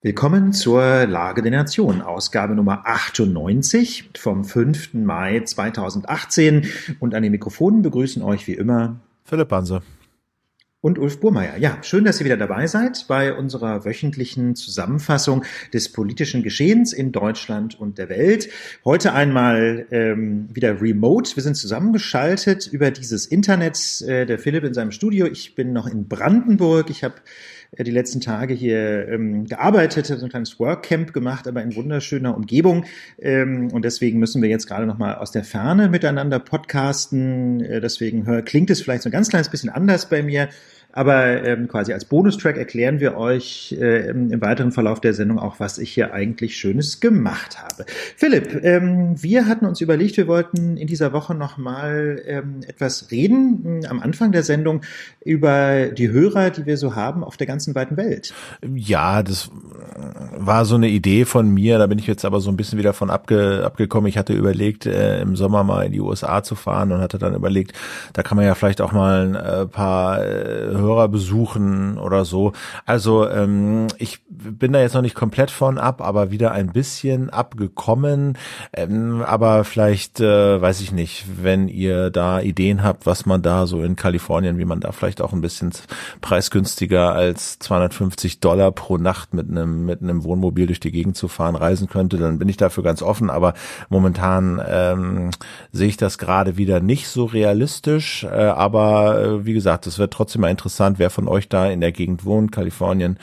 Willkommen zur Lage der Nation, Ausgabe Nummer 98 vom 5. Mai 2018. Und an den Mikrofonen begrüßen euch wie immer Philipp Banse und Ulf Burmeier. Ja, schön, dass ihr wieder dabei seid bei unserer wöchentlichen Zusammenfassung des politischen Geschehens in Deutschland und der Welt. Heute einmal ähm, wieder remote. Wir sind zusammengeschaltet über dieses Internet. Äh, der Philipp in seinem Studio. Ich bin noch in Brandenburg. Ich habe die letzten Tage hier ähm, gearbeitet, so ein kleines Workcamp gemacht, aber in wunderschöner Umgebung. Ähm, und deswegen müssen wir jetzt gerade noch mal aus der Ferne miteinander podcasten. Äh, deswegen hör, klingt es vielleicht so ein ganz kleines bisschen anders bei mir. Aber ähm, quasi als Bonustrack erklären wir euch äh, im, im, weiteren Verlauf der Sendung auch, was ich hier eigentlich Schönes gemacht habe. Philipp, ähm, wir hatten uns überlegt, wir wollten in dieser Woche nochmal ähm, etwas reden, am Anfang der Sendung, über die Hörer, die wir so haben auf der ganzen weiten Welt. Ja, das war so eine Idee von mir, da bin ich jetzt aber so ein bisschen wieder von abge, abgekommen. Ich hatte überlegt, äh, im Sommer mal in die USA zu fahren und hatte dann überlegt, da kann man ja vielleicht auch mal ein äh, paar äh, Hörer besuchen oder so. Also ähm, ich bin da jetzt noch nicht komplett von ab, aber wieder ein bisschen abgekommen. Ähm, aber vielleicht, äh, weiß ich nicht, wenn ihr da Ideen habt, was man da so in Kalifornien, wie man da vielleicht auch ein bisschen preisgünstiger als 250 Dollar pro Nacht mit einem mit einem Wohnmobil durch die Gegend zu fahren reisen könnte, dann bin ich dafür ganz offen. Aber momentan ähm, sehe ich das gerade wieder nicht so realistisch. Äh, aber äh, wie gesagt, es wird trotzdem mal interessant interessant, wer von euch da in der Gegend wohnt, Kalifornien,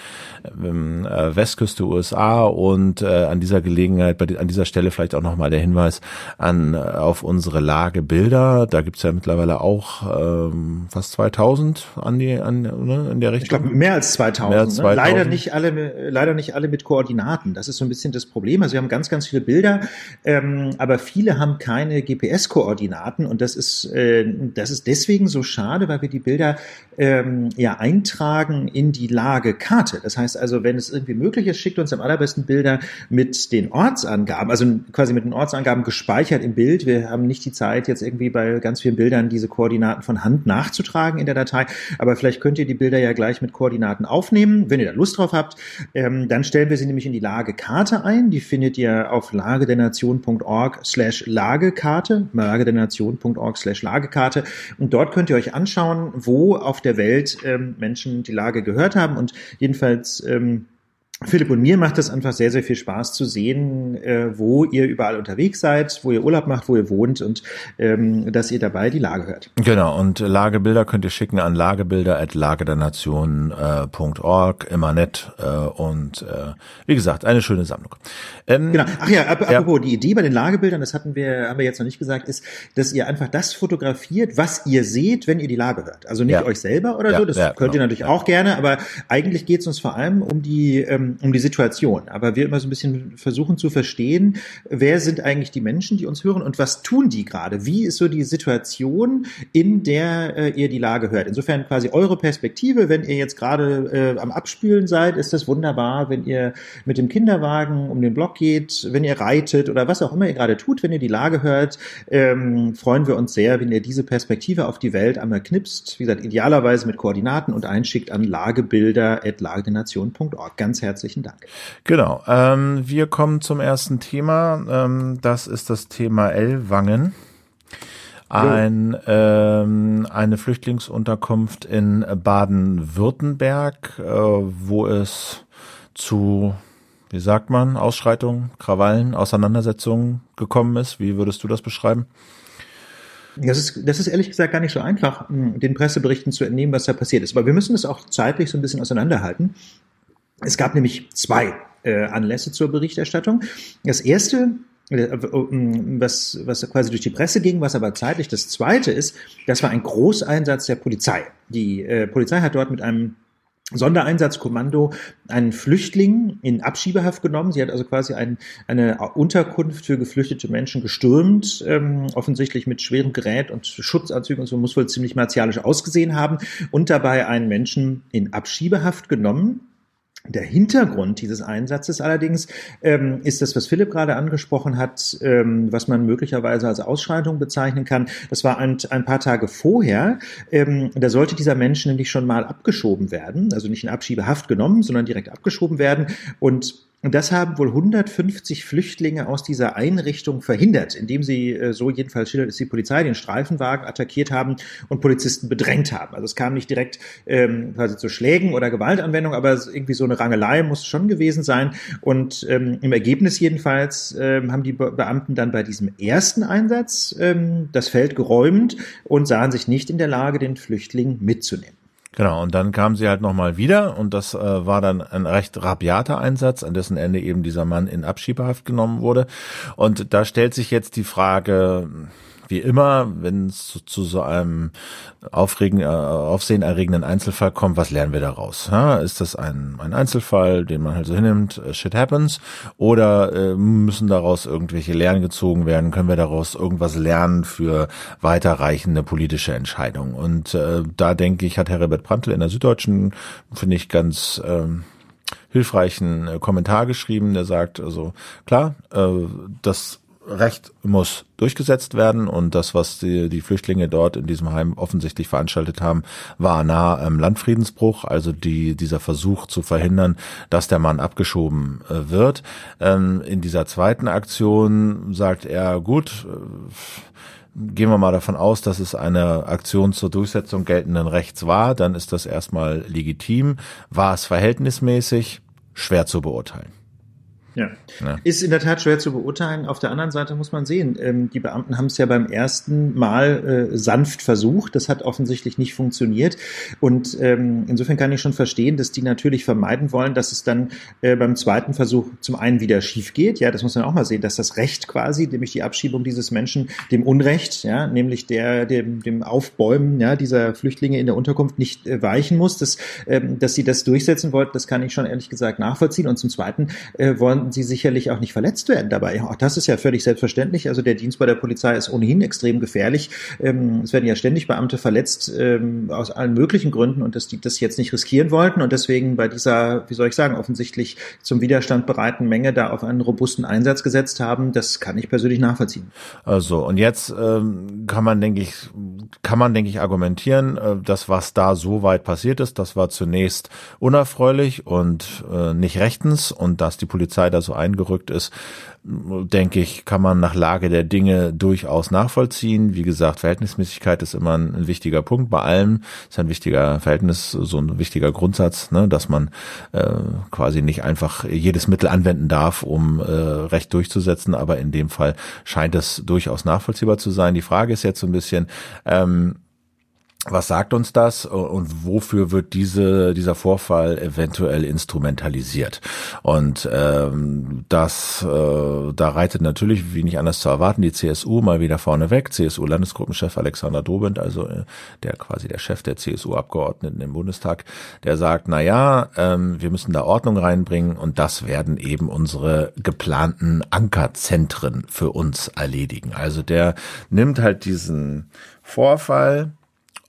ähm, äh, Westküste USA und äh, an dieser Gelegenheit, bei, an dieser Stelle vielleicht auch nochmal der Hinweis an äh, auf unsere Lagebilder. Da gibt's ja mittlerweile auch ähm, fast 2000 an die an ne, in der Richtung. Ich glaube mehr als 2000. Mehr als 2000. Ne? Leider nicht alle leider nicht alle mit Koordinaten. Das ist so ein bisschen das Problem. Also wir haben ganz ganz viele Bilder, ähm, aber viele haben keine GPS-Koordinaten und das ist äh, das ist deswegen so schade, weil wir die Bilder ähm, ähm, ja eintragen in die Lagekarte. Das heißt also, wenn es irgendwie möglich ist, schickt uns am allerbesten Bilder mit den Ortsangaben, also quasi mit den Ortsangaben gespeichert im Bild. Wir haben nicht die Zeit, jetzt irgendwie bei ganz vielen Bildern diese Koordinaten von Hand nachzutragen in der Datei, aber vielleicht könnt ihr die Bilder ja gleich mit Koordinaten aufnehmen, wenn ihr da Lust drauf habt. Ähm, dann stellen wir sie nämlich in die Lagekarte ein. Die findet ihr auf lagedernation.org slash Lagekarte, lagedernation.org slash Lagekarte. Und dort könnt ihr euch anschauen, wo auf der Welt Welt ähm, Menschen die Lage gehört haben. Und jedenfalls ähm, Philipp und mir macht es einfach sehr, sehr viel Spaß zu sehen, äh, wo ihr überall unterwegs seid, wo ihr Urlaub macht, wo ihr wohnt und ähm, dass ihr dabei die Lage hört. Genau, und Lagebilder könnt ihr schicken an lagebilder.lagedernation.org, immer nett äh, und äh, wie gesagt, eine schöne Sammlung. Ähm, genau, ach ja, ap ja. apropos, die Idee bei den Lagebildern, das hatten wir, haben wir jetzt noch nicht gesagt, ist, dass ihr einfach das fotografiert, was ihr seht, wenn ihr die Lage hört. Also nicht ja. euch selber oder ja, so, das könnt genau. ihr natürlich auch gerne, aber eigentlich geht es uns vor allem um die ähm, ähm, um die Situation. Aber wir immer so ein bisschen versuchen zu verstehen, wer sind eigentlich die Menschen, die uns hören und was tun die gerade? Wie ist so die Situation, in der äh, ihr die Lage hört? Insofern quasi eure Perspektive, wenn ihr jetzt gerade äh, am Abspülen seid, ist das wunderbar, wenn ihr mit dem Kinderwagen um den Block geht, wenn ihr reitet oder was auch immer ihr gerade tut, wenn ihr die Lage hört, ähm, freuen wir uns sehr, wenn ihr diese Perspektive auf die Welt einmal knipst, wie gesagt, idealerweise mit Koordinaten und einschickt an lagebilder.lagedenation.org. Ganz herzlich herzlichen Dank. Genau. Ähm, wir kommen zum ersten Thema. Ähm, das ist das Thema Ellwangen. Ein, ähm, eine Flüchtlingsunterkunft in Baden-Württemberg, äh, wo es zu, wie sagt man, Ausschreitungen, Krawallen, Auseinandersetzungen gekommen ist. Wie würdest du das beschreiben? Das ist, das ist ehrlich gesagt gar nicht so einfach, den Presseberichten zu entnehmen, was da passiert ist. Aber wir müssen es auch zeitlich so ein bisschen auseinanderhalten. Es gab nämlich zwei äh, Anlässe zur Berichterstattung. Das erste äh, was, was quasi durch die Presse ging, was aber zeitlich das zweite ist, das war ein Großeinsatz der Polizei. Die äh, Polizei hat dort mit einem Sondereinsatzkommando einen Flüchtling in Abschiebehaft genommen. Sie hat also quasi ein, eine Unterkunft für geflüchtete Menschen gestürmt, ähm, offensichtlich mit schwerem Gerät und Schutzanzügen und so muss wohl ziemlich martialisch ausgesehen haben und dabei einen Menschen in Abschiebehaft genommen Der Hintergrund dieses Einsatzes allerdings ähm, ist das, was Philipp gerade angesprochen hat, ähm, was man möglicherweise als Ausschreitung bezeichnen kann. Das war ein, ein paar Tage vorher. Ähm, da sollte dieser Mensch nämlich schon mal abgeschoben werden, also nicht in Abschiebehaft genommen, sondern direkt abgeschoben werden. Und das haben wohl 150 Flüchtlinge aus dieser Einrichtung verhindert, indem sie, äh, so jedenfalls schildert es die Polizei, den Streifenwagen attackiert haben und Polizisten bedrängt haben. Also es kam nicht direkt ähm, quasi zu Schlägen oder Gewaltanwendung, aber irgendwie so eine Rangelei muss schon gewesen sein. Und ähm, im Ergebnis jedenfalls ähm, haben die Beamten dann bei diesem ersten Einsatz ähm, das Feld geräumt und sahen sich nicht in der Lage, den Flüchtling mitzunehmen. Genau, und dann kam sie halt nochmal wieder und das äh, war dann ein recht rabiater Einsatz, an dessen Ende eben dieser Mann in Abschiebehaft genommen wurde. Und da stellt sich jetzt die Frage, wie immer, wenn es zu, zu so einem aufregen, äh, aufsehenerregenden Einzelfall kommt, was lernen wir daraus? Ja, ist das ein, ein Einzelfall, den man halt so hinnimmt, äh, shit happens, oder äh, müssen daraus irgendwelche Lehren gezogen werden? Können wir daraus irgendwas lernen für weiterreichende politische Entscheidungen? Und äh, da denke ich, hat Herbert Prantl in der Süddeutschen, finde ich, ganz ähm, hilfreichen äh, Kommentar geschrieben, der sagt, also klar, äh, das Recht muss durchgesetzt werden und das, was die, die Flüchtlinge dort in diesem Heim offensichtlich veranstaltet haben, war nah am Landfriedensbruch, also die, dieser Versuch zu verhindern, dass der Mann abgeschoben äh, wird. Ähm, in dieser zweiten Aktion sagt er, gut, äh, gehen wir mal davon aus, dass es eine Aktion zur Durchsetzung geltenden Rechts war, dann ist das erstmal legitim. War es verhältnismäßig? Schwer zu beurteilen. Ja. ja. Ist in der Tat schwer zu beurteilen. Auf der anderen Seite muss man sehen, ähm, die Beamten haben es ja beim ersten Mal äh, sanft versucht. Das hat offensichtlich nicht funktioniert. Und ähm, insofern kann ich schon verstehen, dass die natürlich vermeiden wollen, dass es dann äh, beim zweiten Versuch zum einen wieder schief geht. Ja, das muss man auch mal sehen, dass das Recht quasi, nämlich die Abschiebung dieses Menschen, dem Unrecht, ja, nämlich der, dem, dem Aufbäumen ja, dieser Flüchtlinge in der Unterkunft nicht äh, weichen muss. Dass, ähm, dass sie das durchsetzen wollten, das kann ich schon ehrlich gesagt nachvollziehen. Und zum Zweiten äh, wollen konnten sie sicherlich auch nicht verletzt werden dabei. Auch das ist ja völlig selbstverständlich. Also der Dienst bei der Polizei ist ohnehin extrem gefährlich. Ähm, es werden ja ständig Beamte verletzt ähm, aus allen möglichen Gründen und dass die das jetzt nicht riskieren wollten und deswegen bei dieser, wie soll ich sagen, offensichtlich zum Widerstand bereiten Menge da auf einen robusten Einsatz gesetzt haben. Das kann ich persönlich nachvollziehen. Also und jetzt ähm, kann man, denke ich, kann man, denke ich, argumentieren, äh, das, was da so weit passiert ist, das war zunächst unerfreulich und äh, nicht rechtens und dass die Polizei da so eingerückt ist, denke ich, kann man nach Lage der Dinge durchaus nachvollziehen. Wie gesagt, Verhältnismäßigkeit ist immer ein, ein wichtiger Punkt. Bei allem ist ein wichtiger Verhältnis, so ein wichtiger Grundsatz, ne, dass man äh, quasi nicht einfach jedes Mittel anwenden darf, um äh, Recht durchzusetzen. Aber in dem Fall scheint es durchaus nachvollziehbar zu sein. Die Frage ist jetzt so ein bisschen, ähm, was sagt uns das und wofür wird diese, dieser Vorfall eventuell instrumentalisiert? Und ähm, das, äh, da reitet natürlich, wie nicht anders zu erwarten, die CSU mal wieder vorne weg. CSU-Landesgruppenchef Alexander Dobrindt, also äh, der quasi der Chef der CSU-Abgeordneten im Bundestag, der sagt, na ja, ähm, wir müssen da Ordnung reinbringen und das werden eben unsere geplanten Ankerzentren für uns erledigen. Also der nimmt halt diesen Vorfall,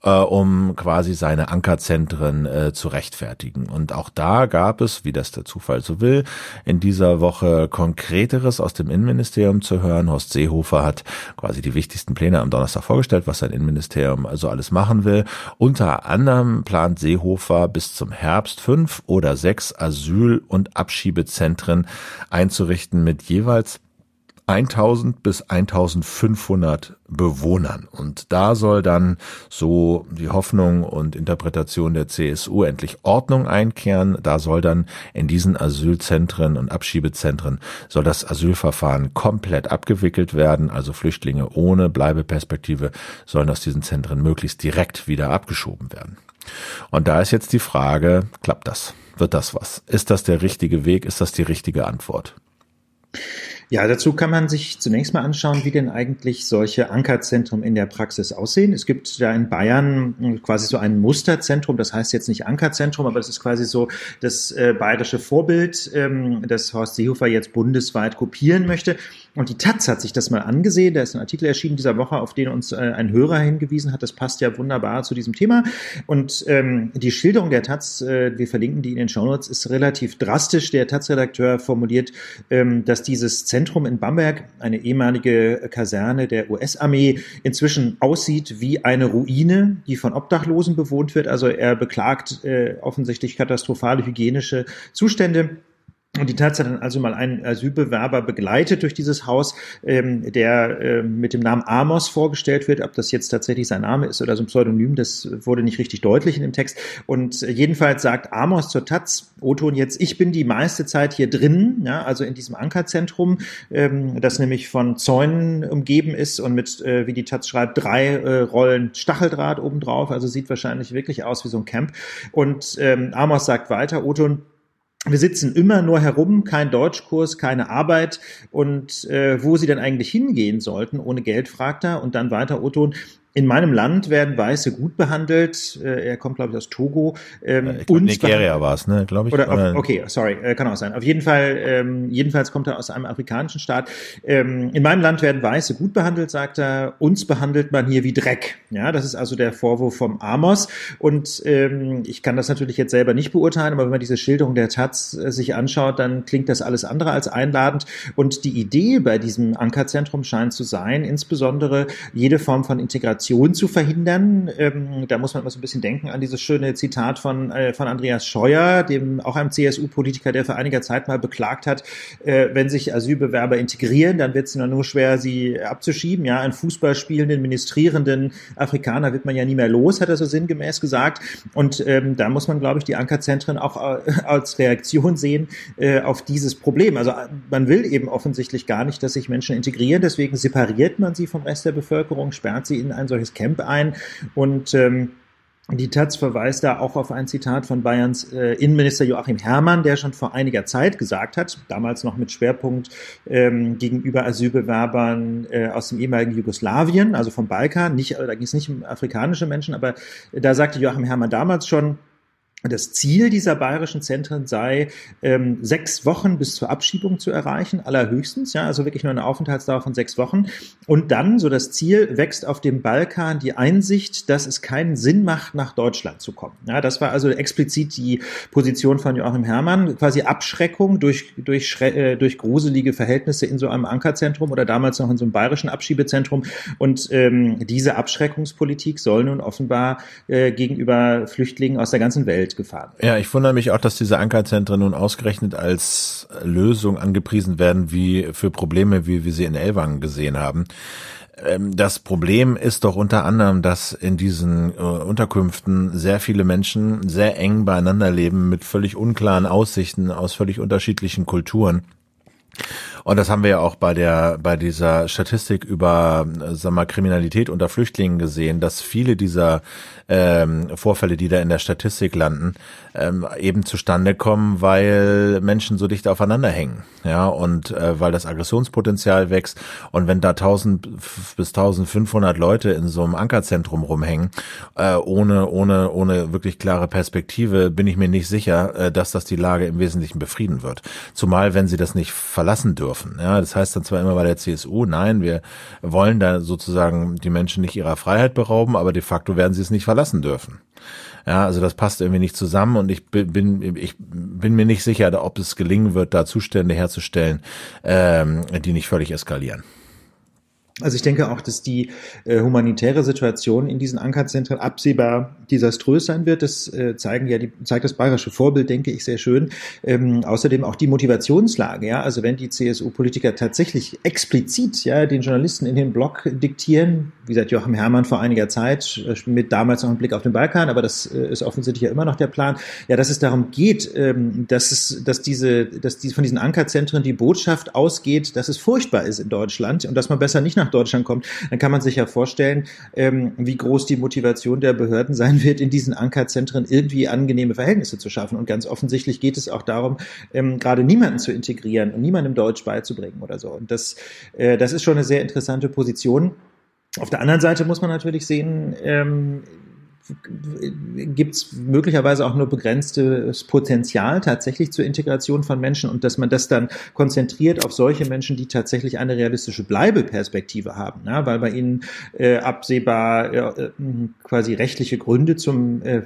äh, um quasi seine Ankerzentren äh, zu rechtfertigen. Und auch da gab es, wie das der Zufall so will, in dieser Woche konkreteres aus dem Innenministerium zu hören. Horst Seehofer hat quasi die wichtigsten Pläne am Donnerstag vorgestellt, was sein Innenministerium also alles machen will. Unter anderem plant Seehofer bis zum Herbst fünf oder sechs Asyl- und Abschiebezentren einzurichten mit jeweils 1000 bis 1500 Bewohnern. Und da soll dann so die Hoffnung und Interpretation der CSU endlich Ordnung einkehren. Da soll dann in diesen Asylzentren und Abschiebezentren soll das Asylverfahren komplett abgewickelt werden. Also Flüchtlinge ohne Bleibeperspektive sollen aus diesen Zentren möglichst direkt wieder abgeschoben werden. Und da ist jetzt die Frage, klappt das? Wird das was? Ist das der richtige Weg? Ist das die richtige Antwort? Ja, dazu kann man sich zunächst mal anschauen, wie denn eigentlich solche Ankerzentren in der Praxis aussehen. Es gibt da in Bayern quasi so ein Musterzentrum, das heißt jetzt nicht Ankerzentrum, aber das ist quasi so das äh, bayerische Vorbild, ähm, das Horst Seehofer jetzt bundesweit kopieren möchte. Und die Taz hat sich das mal angesehen. Da ist ein Artikel erschienen dieser Woche, auf den uns äh, ein Hörer hingewiesen hat. Das passt ja wunderbar zu diesem Thema. Und ähm, die Schilderung der Taz, äh, wir verlinken die in den Shownotes, ist relativ drastisch. Der Taz-Redakteur formuliert, ähm, dass dieses Zentrum in Bamberg, eine ehemalige Kaserne der US-Armee, inzwischen aussieht wie eine Ruine, die von Obdachlosen bewohnt wird. Also er beklagt äh, offensichtlich katastrophale hygienische Zustände. Und die hat dann also mal einen Asylbewerber begleitet durch dieses Haus, ähm, der äh, mit dem Namen Amos vorgestellt wird. Ob das jetzt tatsächlich sein Name ist oder so ein Pseudonym, das wurde nicht richtig deutlich in dem Text. Und jedenfalls sagt Amos zur Taz, Oton jetzt, ich bin die meiste Zeit hier drin, ja, also in diesem Ankerzentrum, ähm, das nämlich von Zäunen umgeben ist und mit, äh, wie die Taz schreibt, drei äh, Rollen Stacheldraht obendrauf. Also sieht wahrscheinlich wirklich aus wie so ein Camp. Und ähm, Amos sagt weiter, Oton, wir sitzen immer nur herum, kein Deutschkurs, keine Arbeit. Und äh, wo sie denn eigentlich hingehen sollten, ohne Geld, fragt er. Und dann weiter Otto, in meinem Land werden Weiße gut behandelt. Äh, er kommt, glaube ich, aus Togo. Ähm, ich glaub, Nigeria war es, ne, glaube ich. Oder, oder, okay, sorry, äh, kann auch sein. Auf jeden Fall, ähm, jedenfalls kommt er aus einem afrikanischen Staat. Ähm, in meinem Land werden Weiße gut behandelt, sagt er. Uns behandelt man hier wie Dreck. Ja, das ist also der Vorwurf vom Amos. Und ähm, ich kann das natürlich jetzt selber nicht beurteilen, aber wenn man diese Schilderung der Taz äh, sich anschaut, dann klingt das alles andere als einladend. Und die Idee bei diesem Ankerzentrum scheint zu sein, insbesondere jede Form von Integration Inflation zu verhindern. Ähm, da muss man immer so ein bisschen denken an dieses schöne Zitat von, äh, von Andreas Scheuer, dem auch einem CSU-Politiker, der vor einiger Zeit mal beklagt hat, äh, wenn sich Asylbewerber integrieren, dann wird es nur schwer, sie abzuschieben. Ja, einen Fußballspielenden, ministrierenden Afrikaner wird man ja nie mehr los, hat er so sinngemäß gesagt. Und ähm, da muss man, glaube ich, die Ankerzentren auch äh, als Reaktion sehen äh, auf dieses Problem. Also man will eben offensichtlich gar nicht, dass sich Menschen integrieren, deswegen separiert man sie vom Rest der Bevölkerung, sperrt sie in ein solches Camp ein. Und ähm, die Taz verweist da auch auf ein Zitat von Bayerns äh, Innenminister Joachim Herrmann, der schon vor einiger Zeit gesagt hat, damals noch mit Schwerpunkt ähm, gegenüber Asylbewerbern äh, aus dem ehemaligen Jugoslawien, also vom Balkan, nicht, da ging es nicht um afrikanische Menschen, aber da sagte Joachim Herrmann damals schon, das Ziel dieser bayerischen Zentren sei, ähm, sechs Wochen bis zur Abschiebung zu erreichen, allerhöchstens, ja, also wirklich nur eine Aufenthaltsdauer von sechs Wochen. Und dann, so das Ziel, wächst auf dem Balkan die Einsicht, dass es keinen Sinn macht, nach Deutschland zu kommen. Ja, das war also explizit die Position von Joachim Herrmann, quasi Abschreckung durch, durch, äh, durch gruselige Verhältnisse in so einem Ankerzentrum oder damals noch in so einem bayerischen Abschiebezentrum. Und ähm, diese Abschreckungspolitik soll nun offenbar äh, gegenüber Flüchtlingen aus der ganzen Welt gefahren werden. Ja, ich wundere mich auch, dass diese Ankerzentren nun ausgerechnet als Lösung angepriesen werden, wie für Probleme, wie wir sie in Elwang gesehen haben. Ähm, das Problem ist doch unter anderem, dass in diesen äh, Unterkünften sehr viele Menschen sehr eng beieinander leben mit völlig unklaren Aussichten aus völlig unterschiedlichen Kulturen. Und das haben wir ja auch bei der, bei dieser Statistik über, sag mal, Kriminalität unter Flüchtlingen gesehen, dass viele dieser ähm, Vorfälle, die da in der Statistik landen, ähm, eben zustande kommen, weil Menschen so dicht aufeinander hängen. Ja, und äh, weil das Aggressionspotenzial wächst. Und wenn da 1000 bis 1500 Leute in so einem Ankerzentrum rumhängen, äh, ohne, ohne, ohne wirklich klare Perspektive, bin ich mir nicht sicher, äh, dass das die Lage im Wesentlichen befrieden wird. Zumal, wenn sie das nicht verlassen dürfen. Ja, das heißt dann zwar immer bei der CSU, nein, wir wollen da sozusagen die Menschen nicht ihrer Freiheit berauben, aber de facto werden sie es nicht verlassen dürfen. Ja, also das passt irgendwie nicht zusammen und ich bin, ich bin mir nicht sicher, ob es gelingen wird, da Zustände herzustellen, ähm, die nicht völlig eskalieren. Also ich denke auch, dass die äh, humanitäre Situation in diesen Ankerzentren absehbar desaströs sein wird. Das äh, zeigen ja die, zeigt das bayerische Vorbild, denke ich, sehr schön. Ähm, außerdem auch die Motivationslage. Ja, also wenn die CSU-Politiker tatsächlich explizit ja den Journalisten in den Blog diktieren, wie gesagt Joachim Herrmann vor einiger Zeit äh, mit damals noch einem Blick auf den Balkan, aber das äh, ist offensichtlich ja immer noch der Plan. Ja, dass es darum geht, ähm, dass es, dass diese, dass die von diesen Ankerzentren die Botschaft ausgeht, dass es furchtbar ist in Deutschland und dass man besser nicht nach nach Deutschland kommt, dann kann man sich ja vorstellen, ähm, wie groß die Motivation der Behörden sein wird, in diesen Ankerzentren irgendwie angenehme Verhältnisse zu schaffen. Und ganz offensichtlich geht es auch darum, ähm, gerade niemanden zu integrieren und niemandem Deutsch beizubringen oder so. Und das, äh, das ist schon eine sehr interessante Position. Auf der anderen Seite muss man natürlich sehen, ähm, gibt es möglicherweise auch nur begrenztes Potenzial tatsächlich zur Integration von Menschen und dass man das dann konzentriert auf solche Menschen, die tatsächlich eine realistische Bleibeperspektive haben, ja, weil bei ihnen äh, absehbar äh, quasi rechtliche Gründe zum äh,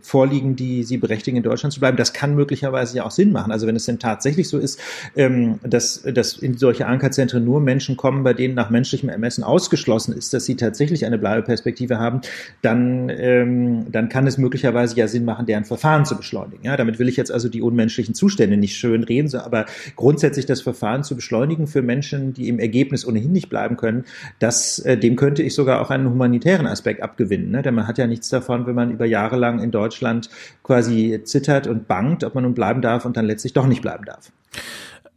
vorliegen, die sie berechtigen, in Deutschland zu bleiben. Das kann möglicherweise ja auch Sinn machen. Also wenn es denn tatsächlich so ist, ähm, dass, dass in solche Ankerzentren nur Menschen kommen, bei denen nach menschlichem Ermessen ausgeschlossen ist, dass sie tatsächlich eine Bleibeperspektive haben, dann äh, ähm, dann kann es möglicherweise ja Sinn machen, deren Verfahren zu beschleunigen. Ja, damit will ich jetzt also die unmenschlichen Zustände nicht schön reden, so, aber grundsätzlich das Verfahren zu beschleunigen für Menschen, die im Ergebnis ohnehin nicht bleiben können, das, äh, dem könnte ich sogar auch einen humanitären Aspekt abgewinnen. Ne? Denn man hat ja nichts davon, wenn man über Jahre lang in Deutschland quasi zittert und bangt, ob man nun bleiben darf und dann letztlich doch nicht bleiben darf.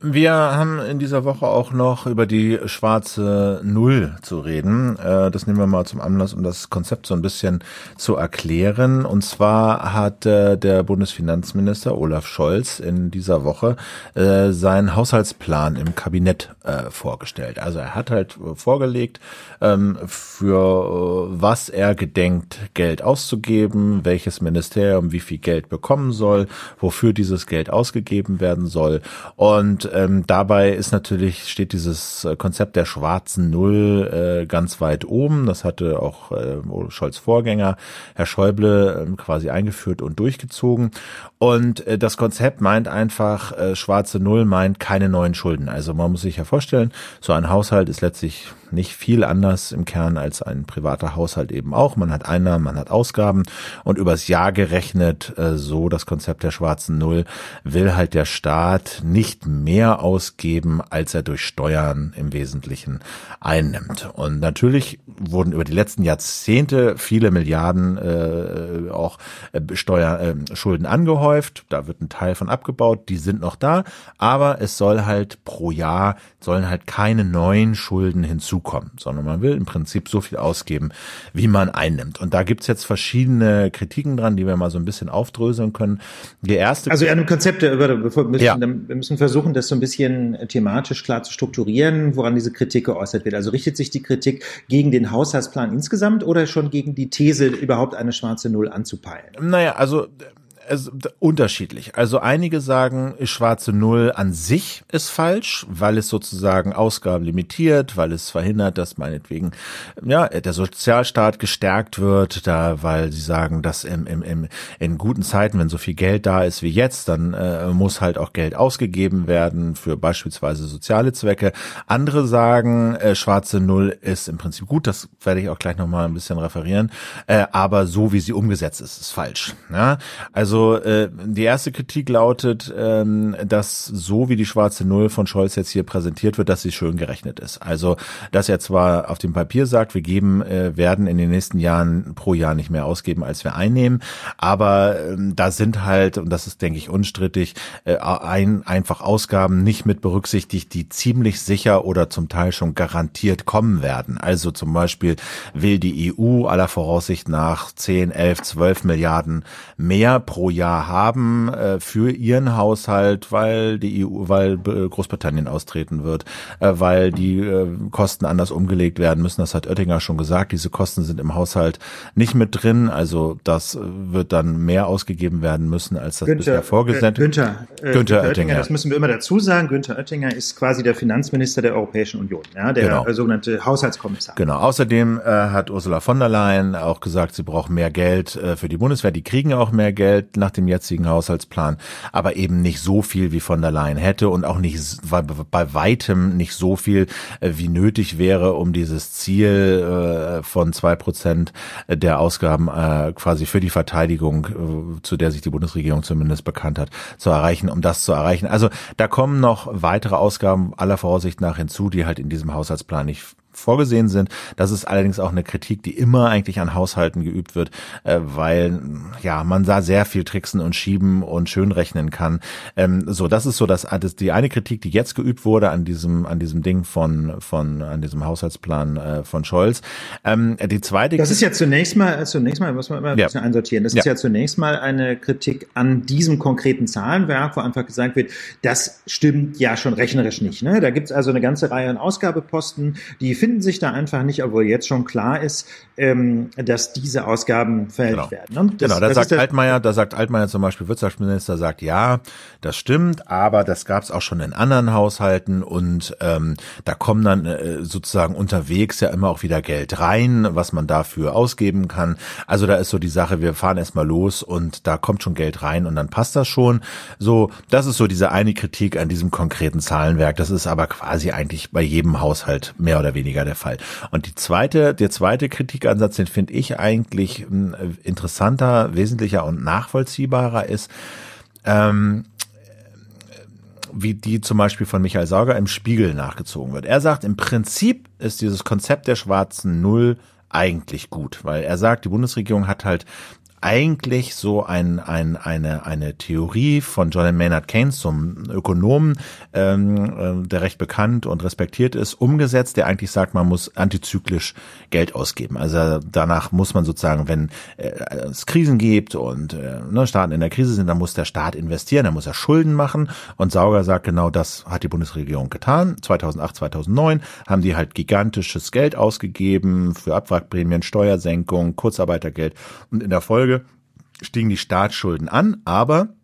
Wir haben in dieser Woche auch noch über die schwarze Null zu reden. Äh, das nehmen wir mal zum Anlass, um das Konzept so ein bisschen zu erklären. Und zwar hat äh, der Bundesfinanzminister Olaf Scholz in dieser Woche äh, seinen Haushaltsplan im Kabinett vorgestellt. Also er hat halt vorgelegt, ähm, für was er gedenkt, Geld auszugeben, welches Ministerium wie viel Geld bekommen soll, wofür dieses Geld ausgegeben werden soll. Und ähm, dabei ist natürlich, steht dieses äh, Konzept der schwarzen Null äh, ganz weit oben. Das hatte auch äh, Scholz Vorgänger, Herr Schäuble, äh, quasi eingeführt und durchgezogen. Und äh, das Konzept meint einfach, äh, schwarze Null meint keine neuen Schulden. Also man muss sich ja vorstellen, so ein Haushalt ist letztlich nicht viel anders im Kern als ein privater Haushalt eben auch. Man hat Einnahmen, man hat Ausgaben und übers Jahr gerechnet, äh, so das Konzept der schwarzen Null, will halt der Staat nicht mehr ausgeben, als er durch Steuern im Wesentlichen einnimmt. Und natürlich wurden über die letzten Jahrzehnte viele Milliarden äh, auch äh, Steuer, äh, Schulden angehäuft. Da wird ein Teil von abgebaut, die sind noch da, aber es soll halt pro Jahr sollen halt keine neuen Schulden hinzukommen, sondern man will im Prinzip so viel ausgeben, wie man einnimmt. Und da gibt's jetzt verschiedene Kritiken dran, die wir mal so ein bisschen aufdröseln können. Die erste Also ein Konzept, bevor, müssen, ja. wir müssen versuchen, das so ein bisschen thematisch klar zu strukturieren, woran diese Kritik geäußert wird. Also richtet sich die Kritik gegen den Haushaltsplan insgesamt oder schon gegen die These, überhaupt eine schwarze Null anzupeilen? Naja, also also, unterschiedlich. Also einige sagen, schwarze Null an sich ist falsch, weil es sozusagen Ausgaben limitiert, weil es verhindert, dass meinetwegen ja der Sozialstaat gestärkt wird, da weil sie sagen, dass im, im, im, in guten Zeiten, wenn so viel Geld da ist wie jetzt, dann äh, muss halt auch Geld ausgegeben werden für beispielsweise soziale Zwecke. Andere sagen, äh, schwarze Null ist im Prinzip gut, das werde ich auch gleich nochmal ein bisschen referieren, äh, aber so wie sie umgesetzt ist, ist falsch. Ja? Also also äh, die erste Kritik lautet, ähm, dass so wie die schwarze Null von Scholz jetzt hier präsentiert wird, dass sie schön gerechnet ist. Also dass er zwar auf dem Papier sagt, wir geben, äh, werden in den nächsten Jahren pro Jahr nicht mehr ausgeben, als wir einnehmen, aber ähm, da sind halt, und das ist, denke ich, unstrittig, äh, ein, einfach Ausgaben nicht mit berücksichtigt, die ziemlich sicher oder zum Teil schon garantiert kommen werden. Also zum Beispiel will die EU aller Voraussicht nach 10, 11, 12 Milliarden mehr pro pro Jahr haben äh, für ihren Haushalt, weil die EU, weil äh, Großbritannien austreten wird, äh, weil die äh, Kosten anders umgelegt werden müssen. Das hat Oettinger schon gesagt. Diese Kosten sind im Haushalt nicht mit drin. Also das wird dann mehr ausgegeben werden müssen, als das Günther, bisher vorgesehen. Äh, Günther, äh, Günther Oettinger. Oettinger. Das müssen wir immer dazu sagen. Günther Oettinger ist quasi der Finanzminister der Europäischen Union, ja, der genau. sogenannte Haushaltskommissar. Genau. Außerdem äh, hat Ursula von der Leyen auch gesagt, sie braucht mehr Geld äh, für die Bundeswehr. Die kriegen auch mehr Geld nach dem jetzigen Haushaltsplan, aber eben nicht so viel wie von der Leyen hätte und auch nicht bei weitem nicht so viel, äh, wie nötig wäre, um dieses Ziel äh, von zwei Prozent der Ausgaben äh, quasi für die Verteidigung, zu der sich die Bundesregierung zumindest bekannt hat, zu erreichen, um das zu erreichen. Also da kommen noch weitere Ausgaben aller Voraussicht nach hinzu, die halt in diesem Haushaltsplan nicht vorgesehen sind. Das ist allerdings auch eine Kritik, die immer eigentlich an Haushalten geübt wird, äh, weil ja man da sehr viel tricksen und schieben und schönrechnen kann. Ähm, so, das ist so das, das die eine Kritik, die jetzt geübt wurde an diesem an diesem Ding von von an diesem Haushaltsplan äh, von Scholz. Ähm, die zweite. Das ist ja zunächst mal zunächst mal muss man immer ein ja. bisschen einsortieren. Das ja. ist ja zunächst mal eine Kritik an diesem konkreten Zahlenwerk, wo einfach gesagt wird, das stimmt ja schon rechnerisch nicht. Ne? Da gibt's also eine ganze Reihe an Ausgabeposten, die finden sich da einfach nicht, obwohl jetzt schon klar ist, ähm, dass diese Ausgaben verhältnt genau. werden. Ne? Das, genau, da sagt Altmaier, da sagt Altmaier zum Beispiel, Wirtschaftsminister sagt, ja, das stimmt, aber das gab es auch schon in anderen Haushalten und ähm, da kommen dann äh, sozusagen unterwegs ja immer auch wieder Geld rein, was man dafür ausgeben kann. Also da ist so die Sache, wir fahren erstmal los und da kommt schon Geld rein und dann passt das schon. So, das ist so diese eine Kritik an diesem konkreten Zahlenwerk. Das ist aber quasi eigentlich bei jedem Haushalt mehr oder weniger weniger der Fall. Und die zweite, der zweite Kritikansatz, den finde ich eigentlich hm, interessanter, wesentlicher und nachvollziehbarer ist, ähm, wie die zum Beispiel von Michael Sauger im Spiegel nachgezogen wird. Er sagt, im Prinzip ist dieses Konzept der schwarzen Null eigentlich gut, weil er sagt, die Bundesregierung hat halt eigentlich so ein, ein, eine, eine Theorie von John Maynard Keynes, zum Ökonomen, ähm, äh, der recht bekannt und respektiert ist, umgesetzt, der eigentlich sagt, man muss antizyklisch Geld ausgeben. Also danach muss man sozusagen, wenn äh, es Krisen gibt und äh, ne, Staaten in der Krise sind, dann muss der Staat investieren, dann muss er Schulden machen. Und Sauger sagt, genau das hat die Bundesregierung getan. 2008, 2009 haben die halt gigantisches Geld ausgegeben für Abwrackprämien, Steuersenkung, Kurzarbeitergeld. Und in der Folge stiegen die Staatsschulden an, aber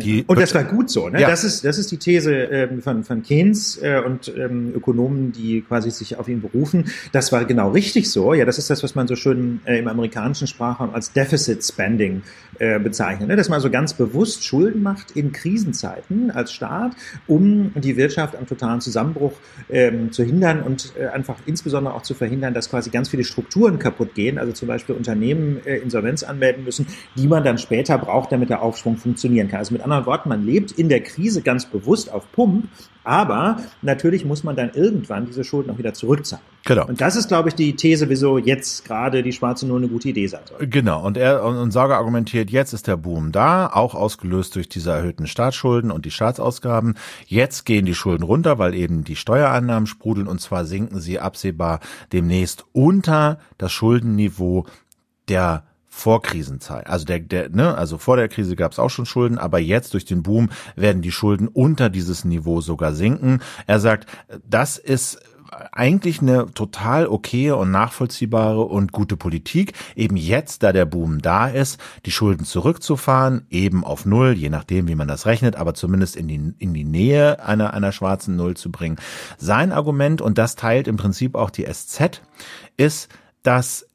die und das war gut so. Ne? Ja. Das ist das ist die These ähm, von von Keynes äh, und ähm, Ökonomen, die quasi sich auf ihn berufen. Das war genau richtig so. Ja, das ist das, was man so schön äh, im amerikanischen Sprachraum als Deficit Spending äh, bezeichnet. Ne? Dass man so ganz bewusst Schulden macht in Krisenzeiten als Staat, um die Wirtschaft am totalen Zusammenbruch ähm, zu hindern und äh, einfach insbesondere auch zu verhindern, dass quasi ganz viele Strukturen kaputt gehen. Also zum Beispiel Unternehmen äh, Insolvenz anmelden müssen, die man dann später braucht, damit der Aufschwung funktionieren kann. Also mit anderen Worten, man lebt in der Krise ganz bewusst auf Pump, aber natürlich muss man dann irgendwann diese Schulden auch wieder zurückzahlen. Genau. Und das ist, glaube ich, die These, wieso jetzt gerade die schwarze Null eine gute Idee sein soll. Genau. Und er und Sager argumentiert, jetzt ist der Boom da, auch ausgelöst durch diese erhöhten Staatsschulden und die Staatsausgaben. Jetzt gehen die Schulden runter, weil eben die Steuereinnahmen sprudeln und zwar sinken sie absehbar demnächst unter das Schuldenniveau der Vorkrisenzeit. Also der, der, ne, also vor der Krise gab es auch schon Schulden, aber jetzt durch den Boom werden die Schulden unter dieses Niveau sogar sinken. Er sagt, das ist eigentlich eine total okaye und nachvollziehbare und gute Politik, eben jetzt, da der Boom da ist, die Schulden zurückzufahren, eben auf Null, je nachdem, wie man das rechnet, aber zumindest in die, in die Nähe einer, einer schwarzen Null zu bringen. Sein Argument, und das teilt im Prinzip auch die SZ, ist, dass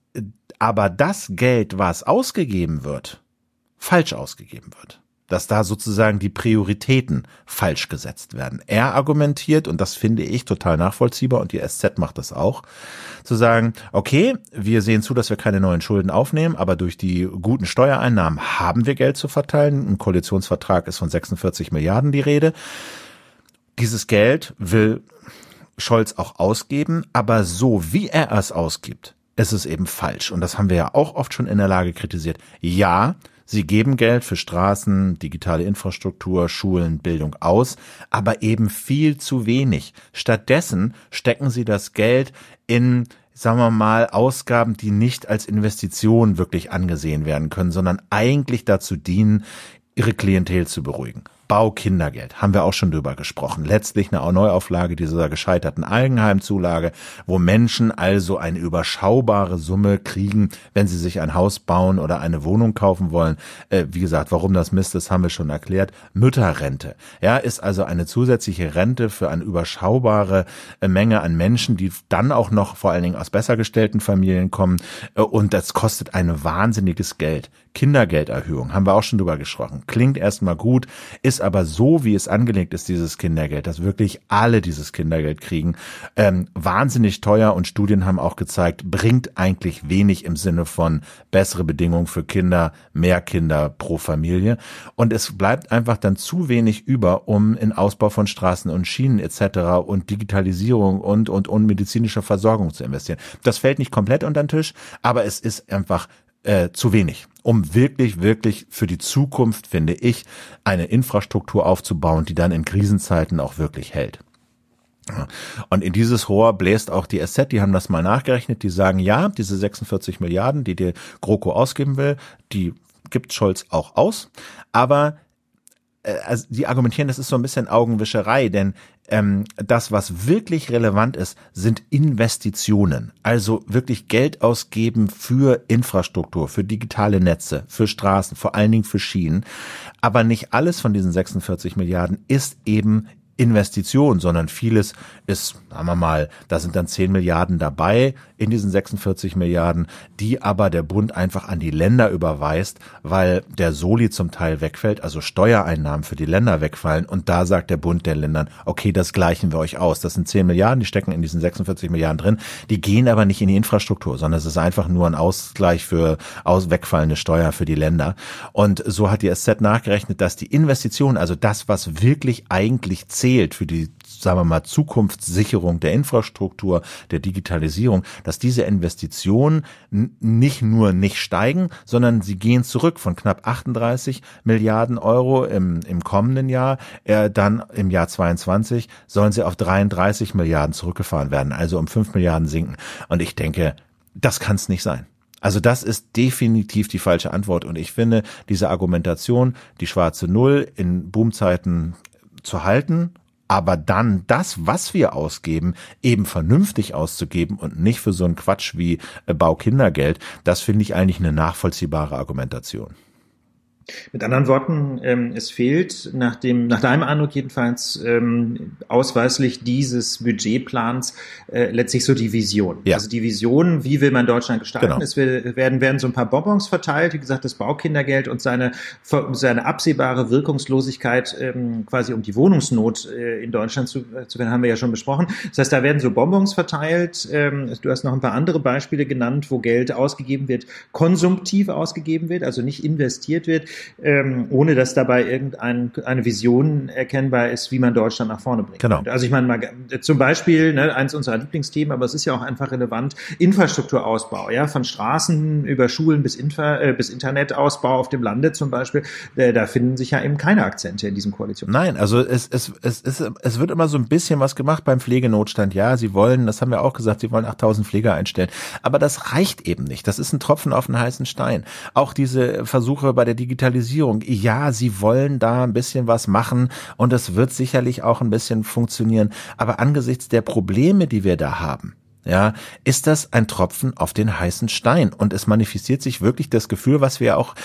aber das Geld, was ausgegeben wird, falsch ausgegeben wird. Dass da sozusagen die Prioritäten falsch gesetzt werden. Er argumentiert, und das finde ich total nachvollziehbar, und die SZ macht das auch, zu sagen, okay, wir sehen zu, dass wir keine neuen Schulden aufnehmen, aber durch die guten Steuereinnahmen haben wir Geld zu verteilen. Im Koalitionsvertrag ist von 46 Milliarden die Rede. Dieses Geld will Scholz auch ausgeben, aber so wie er es ausgibt, ist es eben falsch. Und das haben wir ja auch oft schon in der Lage kritisiert. Ja, sie geben Geld für Straßen, digitale Infrastruktur, Schulen, Bildung aus, aber eben viel zu wenig. Stattdessen stecken sie das Geld in sagen wir mal, Ausgaben, die nicht als Investition wirklich angesehen werden können, sondern eigentlich dazu dienen, ihre Klientel zu beruhigen. Baukindergeld, haben wir auch schon drüber gesprochen. Letztlich eine Neuauflage dieser gescheiterten Eigenheimzulage, wo Menschen also eine überschaubare Summe kriegen, wenn sie sich ein Haus bauen oder eine Wohnung kaufen wollen. Äh, wie gesagt, warum das Mist ist, haben wir schon erklärt. Mütterrente, ja, ist also eine zusätzliche Rente für eine überschaubare äh, Menge an Menschen, die dann auch noch vor allen Dingen aus besser gestellten Familien kommen. Äh, und das kostet ein wahnsinniges Geld. Kindergelderhöhung, haben wir auch schon drüber gesprochen. Klingt erstmal gut, ist ist aber so, wie es angelegt ist, dieses Kindergeld, dass wirklich alle dieses Kindergeld kriegen, ähm, wahnsinnig teuer und Studien haben auch gezeigt, bringt eigentlich wenig im Sinne von bessere Bedingungen für Kinder, mehr Kinder pro Familie. Und es bleibt einfach dann zu wenig über, um in Ausbau von Straßen und Schienen etc. und Digitalisierung und, und, und medizinischer Versorgung zu investieren. Das fällt nicht komplett unter den Tisch, aber es ist einfach äh, zu wenig, um wirklich, wirklich für die Zukunft, finde ich, eine Infrastruktur aufzubauen, die dann in Krisenzeiten auch wirklich hält. Und in dieses Rohr bläst auch die SZ, die haben das mal nachgerechnet, die sagen, ja, diese 46 Milliarden, die der GroKo ausgeben will, die gibt Scholz auch aus, aber also die argumentieren, das ist so ein bisschen Augenwischerei, denn ähm, das, was wirklich relevant ist, sind Investitionen. Also wirklich Geld ausgeben für Infrastruktur, für digitale Netze, für Straßen, vor allen Dingen für Schienen. Aber nicht alles von diesen 46 Milliarden ist eben Investition, sondern vieles ist, sagen wir mal, da sind dann 10 Milliarden dabei in diesen 46 Milliarden, die aber der Bund einfach an die Länder überweist, weil der Soli zum Teil wegfällt, also Steuereinnahmen für die Länder wegfallen und da sagt der Bund den Ländern, okay, das gleichen wir euch aus. Das sind 10 Milliarden, die stecken in diesen 46 Milliarden drin, die gehen aber nicht in die Infrastruktur, sondern es ist einfach nur ein Ausgleich für aus wegfallende Steuer für die Länder. Und so hat die SZ nachgerechnet, dass die Investition, also das, was wirklich eigentlich zählt, zählt für die sagen wir mal, Zukunftssicherung der Infrastruktur, der Digitalisierung, dass diese Investitionen nicht nur nicht steigen, sondern sie gehen zurück von knapp 38 Milliarden Euro im, im kommenden Jahr, äh, dann im Jahr 22 sollen sie auf 33 Milliarden zurückgefahren werden, also um 5 Milliarden sinken. Und ich denke, das kann es nicht sein. Also das ist definitiv die falsche Antwort. Und ich finde diese Argumentation, die schwarze Null in Boomzeiten zu halten aber dann das, was wir ausgeben, eben vernünftig auszugeben und nicht für so einen Quatsch wie äh, Baukindergeld, das finde ich eigentlich eine nachvollziehbare Argumentation. Mit anderen Worten, ähm, es fehlt nach dem, nach deinem Eindruck jedenfalls ähm, ausweislich dieses Budgetplans äh, letztlich so die Vision. Ja. Also die Vision, wie will man Deutschland gestalten? Genau. Es werden, werden so ein paar Bonbons verteilt, wie gesagt, das Baukindergeld und seine, seine absehbare Wirkungslosigkeit ähm, quasi um die Wohnungsnot äh, in Deutschland zu, äh, zu werden, haben wir ja schon besprochen. Das heißt, da werden so Bonbons verteilt. Ähm, du hast noch ein paar andere Beispiele genannt, wo Geld ausgegeben wird, konsumtiv ausgegeben wird, also nicht investiert wird ähm, ohne dass dabei irgendeine eine Vision erkennbar ist, wie man Deutschland nach vorne bringt. Genau. Also ich meine mal zum Beispiel ne, eins unserer Lieblingsthemen, aber es ist ja auch einfach relevant: Infrastrukturausbau, ja, von Straßen über Schulen bis, Infa, äh, bis Internetausbau auf dem Lande zum Beispiel. Äh, da finden sich ja eben keine Akzente in diesem Koalition. Nein, also es, es, es, es, es wird immer so ein bisschen was gemacht beim Pflegenotstand. Ja, sie wollen, das haben wir auch gesagt, sie wollen 8000 Pfleger einstellen. Aber das reicht eben nicht. Das ist ein Tropfen auf einen heißen Stein. Auch diese Versuche bei der Digitalisierung Digitalisierung. Ja, sie wollen da ein bisschen was machen und es wird sicherlich auch ein bisschen funktionieren. Aber angesichts der Probleme, die wir da haben, ja, ist das ein Tropfen auf den heißen Stein. Und es manifestiert sich wirklich das Gefühl, was wir auch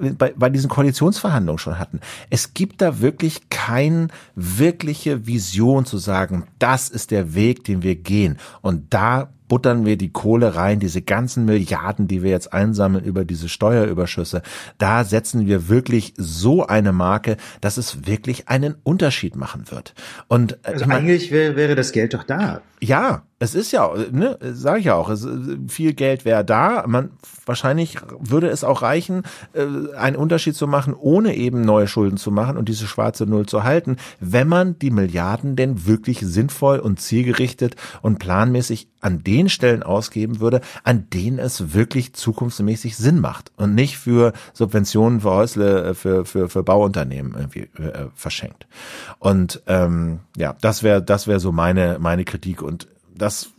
äh, bei, bei diesen Koalitionsverhandlungen schon hatten. Es gibt da wirklich keine wirkliche Vision zu sagen, das ist der Weg, den wir gehen. Und da buttern wir die Kohle rein, diese ganzen Milliarden, die wir jetzt einsammeln über diese Steuerüberschüsse, da setzen wir wirklich so eine Marke, dass es wirklich einen Unterschied machen wird. Und äh, also eigentlich wäre, wäre das Geld doch da. Ja, es ist ja, ne, sage ich ja auch, es, viel Geld wäre da. Man wahrscheinlich würde es auch reichen, äh, einen Unterschied zu machen, ohne eben neue Schulden zu machen und diese schwarze Null zu halten, wenn man die Milliarden denn wirklich sinnvoll und zielgerichtet und planmäßig an den Stellen ausgeben würde, an denen es wirklich zukunftsmäßig Sinn macht und nicht für Subventionen für Häusle, äh, für für für Bauunternehmen irgendwie äh, verschenkt. Und ähm, ja, das wäre das wäre so meine meine Kritik und das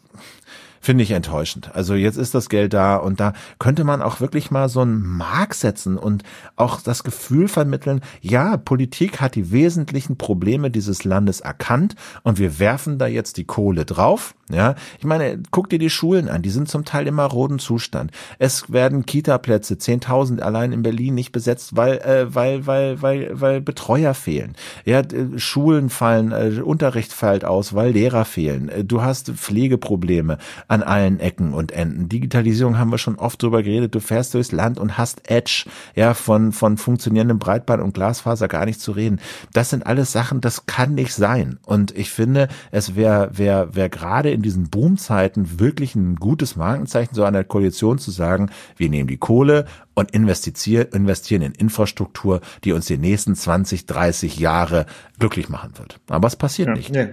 finde ich enttäuschend. Also jetzt ist das Geld da und da könnte man auch wirklich mal so einen Mark setzen und auch das Gefühl vermitteln, ja, Politik hat die wesentlichen Probleme dieses Landes erkannt und wir werfen da jetzt die Kohle drauf. Ja, ich meine, guck dir die Schulen an, die sind zum Teil im maroden Zustand. Es werden Kita-Plätze, 10.000 allein in Berlin nicht besetzt, weil, äh, weil, weil, weil, weil Betreuer fehlen. Ja, Schulen fallen, äh, Unterricht fällt aus, weil Lehrer fehlen. Äh, du hast Pflegeprobleme an allen Ecken und Enden. Digitalisierung haben wir schon oft drüber geredet. Du fährst durchs Land und hast Edge, ja, von, von funktionierendem Breitband und Glasfaser gar nicht zu reden. Das sind alles Sachen, das kann nicht sein. Und ich finde, es wäre, wäre, wäre gerade in diesen Boomzeiten wirklich ein gutes Markenzeichen, so einer Koalition zu sagen, wir nehmen die Kohle und investieren in Infrastruktur, die uns die nächsten 20, 30 Jahre glücklich machen wird. Aber es passiert ja, nicht. Ja.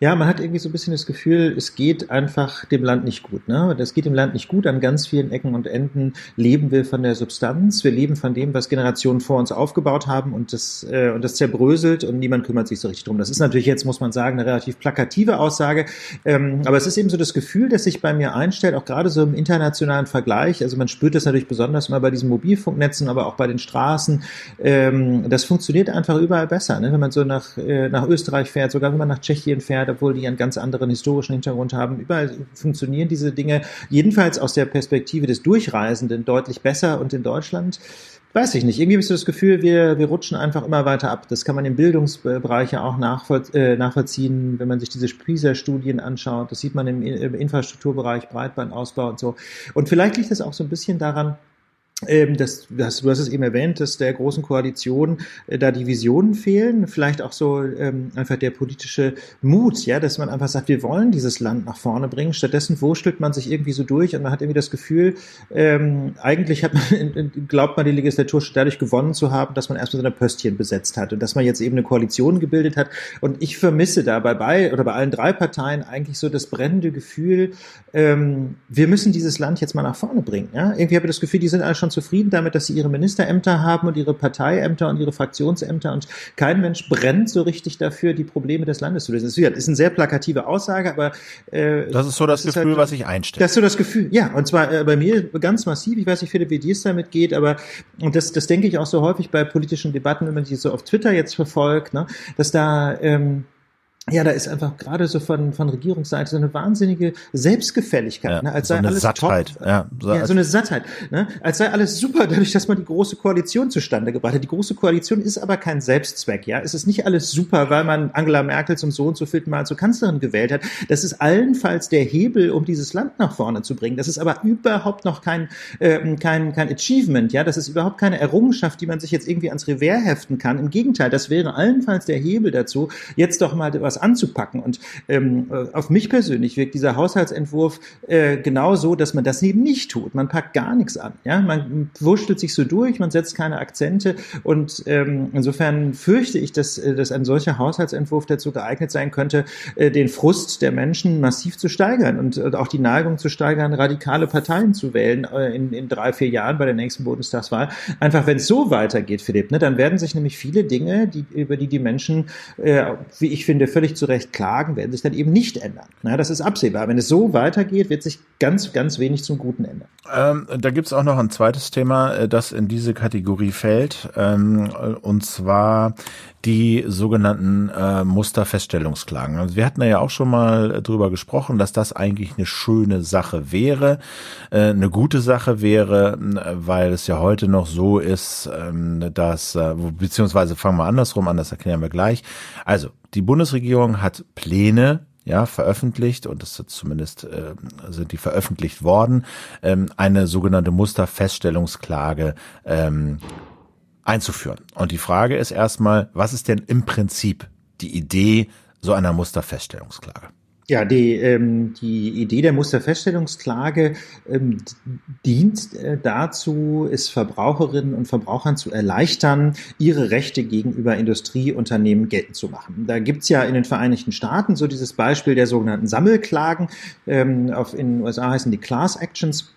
Ja, man hat irgendwie so ein bisschen das Gefühl, es geht einfach dem Land nicht gut. Ne? Das geht dem Land nicht gut. An ganz vielen Ecken und Enden leben wir von der Substanz. Wir leben von dem, was Generationen vor uns aufgebaut haben und das, äh, und das zerbröselt und niemand kümmert sich so richtig drum. Das ist natürlich jetzt, muss man sagen, eine relativ plakative Aussage. Ähm, aber es ist eben so das Gefühl, das sich bei mir einstellt, auch gerade so im internationalen Vergleich. Also man spürt das natürlich besonders mal bei diesen Mobilfunknetzen, aber auch bei den Straßen. Ähm, das funktioniert einfach überall besser. Ne? Wenn man so nach, äh, nach Österreich fährt, sogar wenn man nach Tschechien fährt, obwohl die einen ganz anderen historischen Hintergrund haben. Überall funktionieren diese Dinge jedenfalls aus der Perspektive des Durchreisenden deutlich besser und in Deutschland weiß ich nicht. Irgendwie habe ich so das Gefühl, wir, wir rutschen einfach immer weiter ab. Das kann man im Bildungsbereich ja auch äh, nachvollziehen, wenn man sich diese PISA-Studien anschaut. Das sieht man im, im Infrastrukturbereich, Breitbandausbau und so. Und vielleicht liegt es auch so ein bisschen daran, ähm, das, das, du hast es eben erwähnt, dass der großen Koalition äh, da die Visionen fehlen, vielleicht auch so ähm, einfach der politische Mut, ja, dass man einfach sagt, wir wollen dieses Land nach vorne bringen. Stattdessen wurstelt man sich irgendwie so durch und man hat irgendwie das Gefühl, ähm, eigentlich hat man, glaubt man die Legislatur dadurch gewonnen zu haben, dass man erstmal so eine Pöstchen besetzt hat und dass man jetzt eben eine Koalition gebildet hat. Und ich vermisse da bei, bei oder bei allen drei Parteien eigentlich so das brennende Gefühl, ähm, wir müssen dieses Land jetzt mal nach vorne bringen. Ja? Irgendwie habe ich das Gefühl, die sind alle schon schon zufrieden damit, dass sie ihre Ministerämter haben und ihre Parteiämter und ihre Fraktionsämter und kein Mensch brennt so richtig dafür, die Probleme des Landes zu lösen. Das ist eine sehr plakative Aussage, aber äh, das ist so das, das Gefühl, halt, was ich einstelle. Das ist so das Gefühl, ja, und zwar äh, bei mir ganz massiv. Ich weiß nicht, Philipp, wie dir es damit geht, aber und das, das denke ich auch so häufig bei politischen Debatten, wenn man die so auf Twitter jetzt verfolgt, ne, dass da ähm, ja, da ist einfach gerade so von, von Regierungsseite so eine wahnsinnige Selbstgefälligkeit, ja, ne? als so sei alles Sattheit, top. Ja, so, ja, so eine Sattheit, ne? als sei alles super, dadurch, dass man die große Koalition zustande gebracht hat. Die große Koalition ist aber kein Selbstzweck, ja. Es ist nicht alles super, weil man Angela Merkel zum so und so vierten Mal zur Kanzlerin gewählt hat. Das ist allenfalls der Hebel, um dieses Land nach vorne zu bringen. Das ist aber überhaupt noch kein, äh, kein, kein Achievement, ja. Das ist überhaupt keine Errungenschaft, die man sich jetzt irgendwie ans Revers heften kann. Im Gegenteil, das wäre allenfalls der Hebel dazu, jetzt doch mal was anzupacken. Und ähm, äh, auf mich persönlich wirkt dieser Haushaltsentwurf äh, genau so, dass man das eben nicht tut. Man packt gar nichts an. Ja? Man wurschtelt sich so durch, man setzt keine Akzente. Und ähm, insofern fürchte ich, dass, äh, dass ein solcher Haushaltsentwurf dazu geeignet sein könnte, äh, den Frust der Menschen massiv zu steigern und, und auch die Neigung zu steigern, radikale Parteien zu wählen äh, in, in drei, vier Jahren bei der nächsten Bundestagswahl. Einfach, wenn es so weitergeht, Philipp, ne, dann werden sich nämlich viele Dinge, die, über die die Menschen, äh, wie ich finde, völlig völlig zu Recht klagen, werden sich dann eben nicht ändern. Na, das ist absehbar. Wenn es so weitergeht, wird sich ganz, ganz wenig zum Guten ändern. Ähm, da gibt's auch noch ein zweites Thema, äh, das in diese Kategorie fällt, ähm, und zwar die sogenannten äh, Musterfeststellungsklagen. Also wir hatten ja auch schon mal drüber gesprochen, dass das eigentlich eine schöne Sache wäre, äh, eine gute Sache wäre, weil es ja heute noch so ist, ähm, dass, äh, beziehungsweise fangen wir andersrum an, das erklären wir gleich. Also die Bundesregierung hat Pläne ja, veröffentlicht und das ist zumindest äh, sind die veröffentlicht worden, ähm, eine sogenannte Musterfeststellungsklage ähm, einzuführen. Und die Frage ist erstmal, was ist denn im Prinzip die Idee so einer Musterfeststellungsklage? Ja, die, ähm, die Idee der Musterfeststellungsklage ähm, dient äh, dazu, es Verbraucherinnen und Verbrauchern zu erleichtern, ihre Rechte gegenüber Industrieunternehmen geltend zu machen. Da gibt's ja in den Vereinigten Staaten so dieses Beispiel der sogenannten Sammelklagen. Ähm, auf, in den USA heißen die Class Actions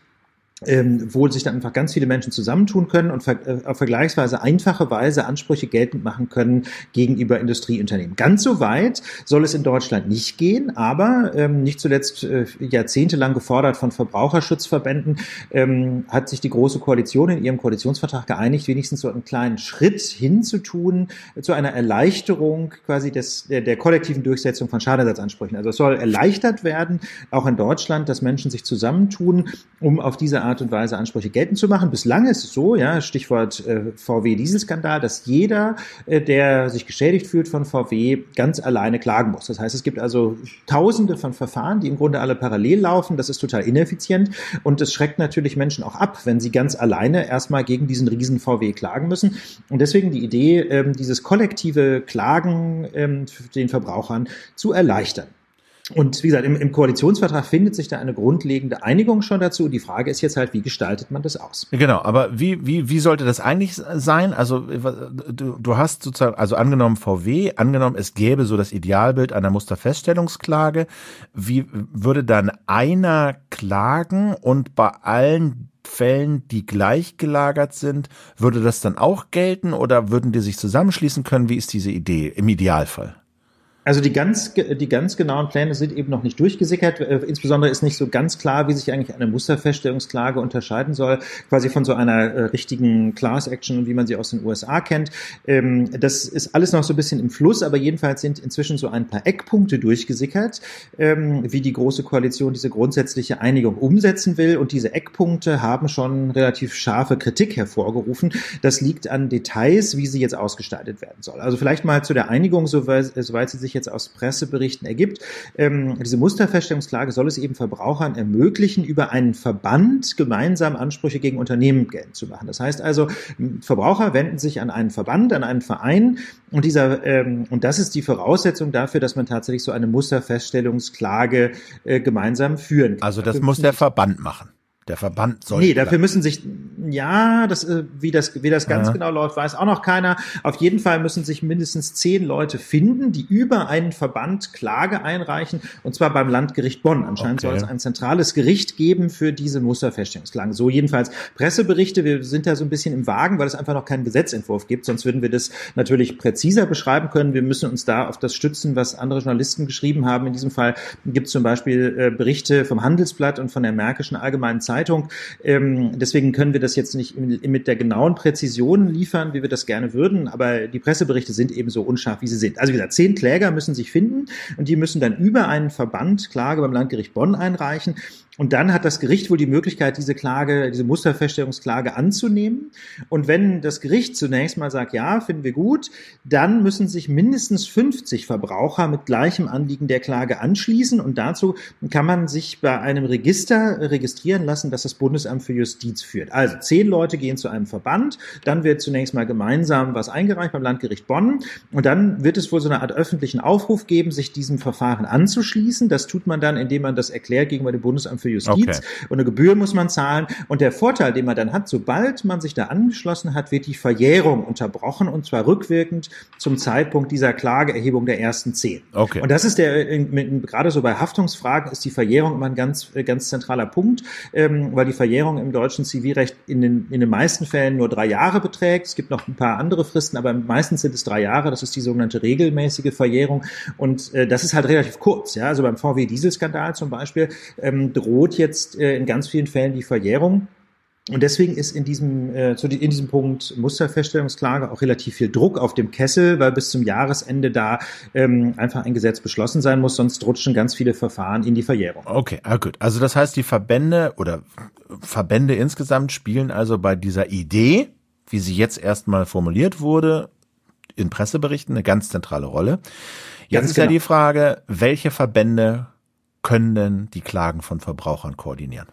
ähm, wo sich dann einfach ganz viele Menschen zusammentun können und ver äh, auf vergleichsweise einfache Weise Ansprüche geltend machen können gegenüber Industrieunternehmen. Ganz so weit soll es in Deutschland nicht gehen, aber ähm, nicht zuletzt äh, jahrzehntelang gefordert von Verbraucherschutzverbänden, ähm, hat sich die Große Koalition in ihrem Koalitionsvertrag geeinigt, wenigstens so einen kleinen Schritt hinzutun äh, zu einer Erleichterung quasi des, der, der kollektiven Durchsetzung von Schadenersatzansprüchen. Also es soll erleichtert werden, auch in Deutschland, dass Menschen sich zusammentun, um auf diese Art Art und Weise Ansprüche geltend zu machen. Bislang ist es so, ja, Stichwort äh, VW-Dieselskandal, dass jeder, äh, der sich geschädigt fühlt von VW, ganz alleine klagen muss. Das heißt, es gibt also Tausende von Verfahren, die im Grunde alle parallel laufen. Das ist total ineffizient und es schreckt natürlich Menschen auch ab, wenn sie ganz alleine erstmal gegen diesen riesen VW klagen müssen. Und deswegen die Idee, ähm, dieses kollektive Klagen ähm, den Verbrauchern zu erleichtern. Und wie gesagt, im, im, Koalitionsvertrag findet sich da eine grundlegende Einigung schon dazu. Die Frage ist jetzt halt, wie gestaltet man das aus? Genau, aber wie, wie, wie sollte das eigentlich sein? Also du, du hast sozusagen, also angenommen VW, angenommen es gäbe so das Idealbild einer Musterfeststellungsklage. Wie würde dann einer klagen und bei allen Fällen, die gleich gelagert sind, würde das dann auch gelten oder würden die sich zusammenschließen können? Wie ist diese Idee im Idealfall? Also die ganz, die ganz genauen Pläne sind eben noch nicht durchgesickert. Äh, insbesondere ist nicht so ganz klar, wie sich eigentlich eine Musterfeststellungsklage unterscheiden soll, quasi von so einer äh, richtigen Class Action, wie man sie aus den USA kennt. Ähm, das ist alles noch so ein bisschen im Fluss, aber jedenfalls sind inzwischen so ein paar Eckpunkte durchgesickert, ähm, wie die Große Koalition diese grundsätzliche Einigung umsetzen will. Und diese Eckpunkte haben schon relativ scharfe Kritik hervorgerufen. Das liegt an Details, wie sie jetzt ausgestaltet werden soll. Also vielleicht mal zu der Einigung, soweit, soweit sie sich sich jetzt aus Presseberichten ergibt. Ähm, diese Musterfeststellungsklage soll es eben Verbrauchern ermöglichen, über einen Verband gemeinsam Ansprüche gegen Unternehmen geltend zu machen. Das heißt also, Verbraucher wenden sich an einen Verband, an einen Verein und dieser ähm, und das ist die Voraussetzung dafür, dass man tatsächlich so eine Musterfeststellungsklage äh, gemeinsam führen kann. Also das muss der Verband machen. Der Verband soll. Nee, dafür müssen sich, ja, das, äh, wie das, wie das ganz ja. genau läuft, weiß auch noch keiner. Auf jeden Fall müssen sich mindestens zehn Leute finden, die über einen Verband Klage einreichen, und zwar beim Landgericht Bonn. Anscheinend okay. soll es ein zentrales Gericht geben für diese Musterfeststellungsklagen. So jedenfalls Presseberichte. Wir sind da so ein bisschen im Wagen, weil es einfach noch keinen Gesetzentwurf gibt. Sonst würden wir das natürlich präziser beschreiben können. Wir müssen uns da auf das stützen, was andere Journalisten geschrieben haben. In diesem Fall gibt es zum Beispiel äh, Berichte vom Handelsblatt und von der Märkischen Allgemeinen Zeitung Zeitung. Ähm, deswegen können wir das jetzt nicht mit der genauen Präzision liefern, wie wir das gerne würden, aber die Presseberichte sind eben unscharf, wie sie sind. Also wie gesagt, zehn Kläger müssen sich finden und die müssen dann über einen Verband Klage beim Landgericht Bonn einreichen. Und dann hat das Gericht wohl die Möglichkeit, diese Klage, diese Musterfeststellungsklage anzunehmen. Und wenn das Gericht zunächst mal sagt, ja, finden wir gut, dann müssen sich mindestens 50 Verbraucher mit gleichem Anliegen der Klage anschließen. Und dazu kann man sich bei einem Register registrieren lassen, das das Bundesamt für Justiz führt. Also zehn Leute gehen zu einem Verband, dann wird zunächst mal gemeinsam was eingereicht beim Landgericht Bonn. Und dann wird es wohl so eine Art öffentlichen Aufruf geben, sich diesem Verfahren anzuschließen. Das tut man dann, indem man das erklärt gegenüber dem Bundesamt für Justiz okay. und eine Gebühr muss man zahlen. Und der Vorteil, den man dann hat, sobald man sich da angeschlossen hat, wird die Verjährung unterbrochen und zwar rückwirkend zum Zeitpunkt dieser Klageerhebung der ersten zehn. Okay. Und das ist der, gerade so bei Haftungsfragen ist die Verjährung immer ein ganz, ganz zentraler Punkt, ähm, weil die Verjährung im deutschen Zivilrecht in den, in den meisten Fällen nur drei Jahre beträgt. Es gibt noch ein paar andere Fristen, aber meistens sind es drei Jahre. Das ist die sogenannte regelmäßige Verjährung. Und äh, das ist halt relativ kurz. Ja? Also beim VW-Dieselskandal zum Beispiel ähm, droht droht jetzt äh, in ganz vielen Fällen die Verjährung. Und deswegen ist in diesem, äh, in diesem Punkt Musterfeststellungsklage auch relativ viel Druck auf dem Kessel, weil bis zum Jahresende da ähm, einfach ein Gesetz beschlossen sein muss, sonst rutschen ganz viele Verfahren in die Verjährung. Okay, ah, gut. Also das heißt, die Verbände oder Verbände insgesamt spielen also bei dieser Idee, wie sie jetzt erstmal formuliert wurde, in Presseberichten eine ganz zentrale Rolle. Jetzt ganz ist genau. ja die Frage, welche Verbände können die Klagen von Verbrauchern koordinieren.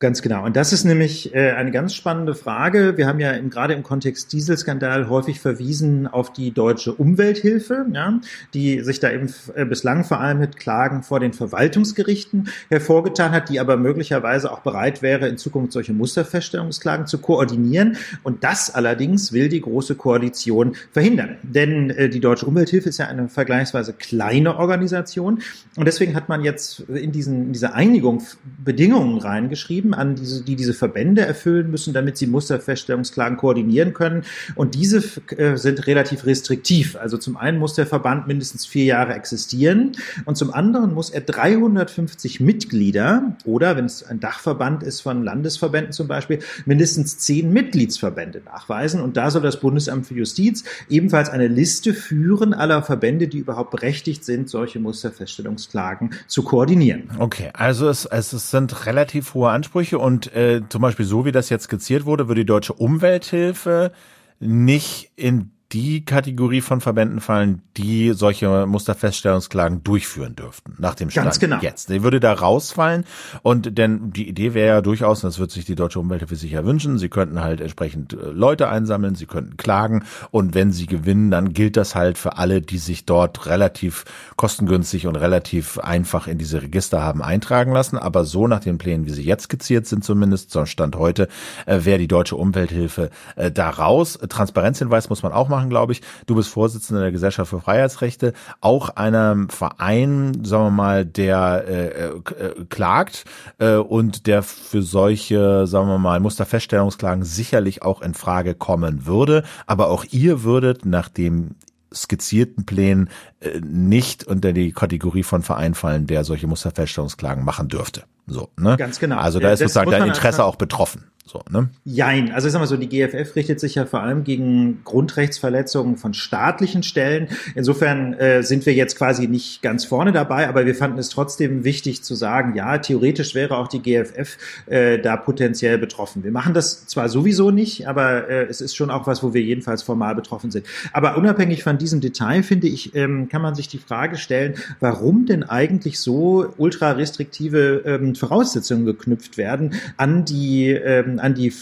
Ganz genau. Und das ist nämlich äh, eine ganz spannende Frage. Wir haben ja im, gerade im Kontext Dieselskandal häufig verwiesen auf die deutsche Umwelthilfe, ja, die sich da eben äh, bislang vor allem mit Klagen vor den Verwaltungsgerichten hervorgetan hat, die aber möglicherweise auch bereit wäre, in Zukunft solche Musterfeststellungsklagen zu koordinieren. Und das allerdings will die Große Koalition verhindern. Denn äh, die deutsche Umwelthilfe ist ja eine vergleichsweise kleine Organisation. Und deswegen hat man jetzt in, diesen, in diese Einigung Bedingungen reingeschrieben, Prinzipien an, diese, die diese Verbände erfüllen müssen, damit sie Musterfeststellungsklagen koordinieren können. Und diese äh, sind relativ restriktiv. Also zum einen muss der Verband mindestens vier Jahre existieren und zum anderen muss er 350 Mitglieder oder, wenn es ein Dachverband ist von Landesverbänden zum Beispiel, mindestens zehn Mitgliedsverbände nachweisen. Und da soll das Bundesamt für Justiz ebenfalls eine Liste führen aller Verbände, die überhaupt berechtigt sind, solche Musterfeststellungsklagen zu koordinieren. Okay, also es, es sind relativ hohe Ansprüche Ansprüche und äh, zum Beispiel so wie das jetzt skizziert wurde, würde die deutsche Umwelthilfe nicht in die Kategorie von Verbänden fallen, die solche Musterfeststellungsklagen durchführen dürften, nach dem Stand Ganz genau. jetzt. Die würde da rausfallen und denn die Idee wäre ja durchaus, und das wird sich die Deutsche Umwelthilfe sicher wünschen, sie könnten halt entsprechend äh, Leute einsammeln, sie könnten klagen und wenn sie gewinnen, dann gilt das halt für alle, die sich dort relativ kostengünstig und relativ einfach in diese Register haben eintragen lassen, aber so nach den Plänen, wie sie jetzt skizziert sind zumindest, zum Stand heute, äh, wäre die Deutsche Umwelthilfe äh, da raus. Transparenzhinweis muss man auch machen machen, glaube ich. Du bist Vorsitzender der Gesellschaft für Freiheitsrechte, auch einem Verein, sagen wir mal, der äh, äh, klagt äh, und der für solche, sagen wir mal, Musterfeststellungsklagen sicherlich auch in Frage kommen würde. Aber auch ihr würdet, nachdem skizzierten Plänen äh, nicht unter die Kategorie von Verein fallen, der solche Musterfeststellungsklagen machen dürfte. So, ne? Ganz genau. Also da ist das sozusagen dein Interesse auch betroffen. So, ne? Jein. Also ich sag mal so, die GFF richtet sich ja vor allem gegen Grundrechtsverletzungen von staatlichen Stellen. Insofern äh, sind wir jetzt quasi nicht ganz vorne dabei, aber wir fanden es trotzdem wichtig zu sagen, ja, theoretisch wäre auch die GFF äh, da potenziell betroffen. Wir machen das zwar sowieso nicht, aber äh, es ist schon auch was, wo wir jedenfalls formal betroffen sind. Aber unabhängig von diesem Detail, finde ich, ähm, kann man sich die Frage stellen, warum denn eigentlich so ultra restriktive ähm, Voraussetzungen geknüpft werden an die ähm, an, die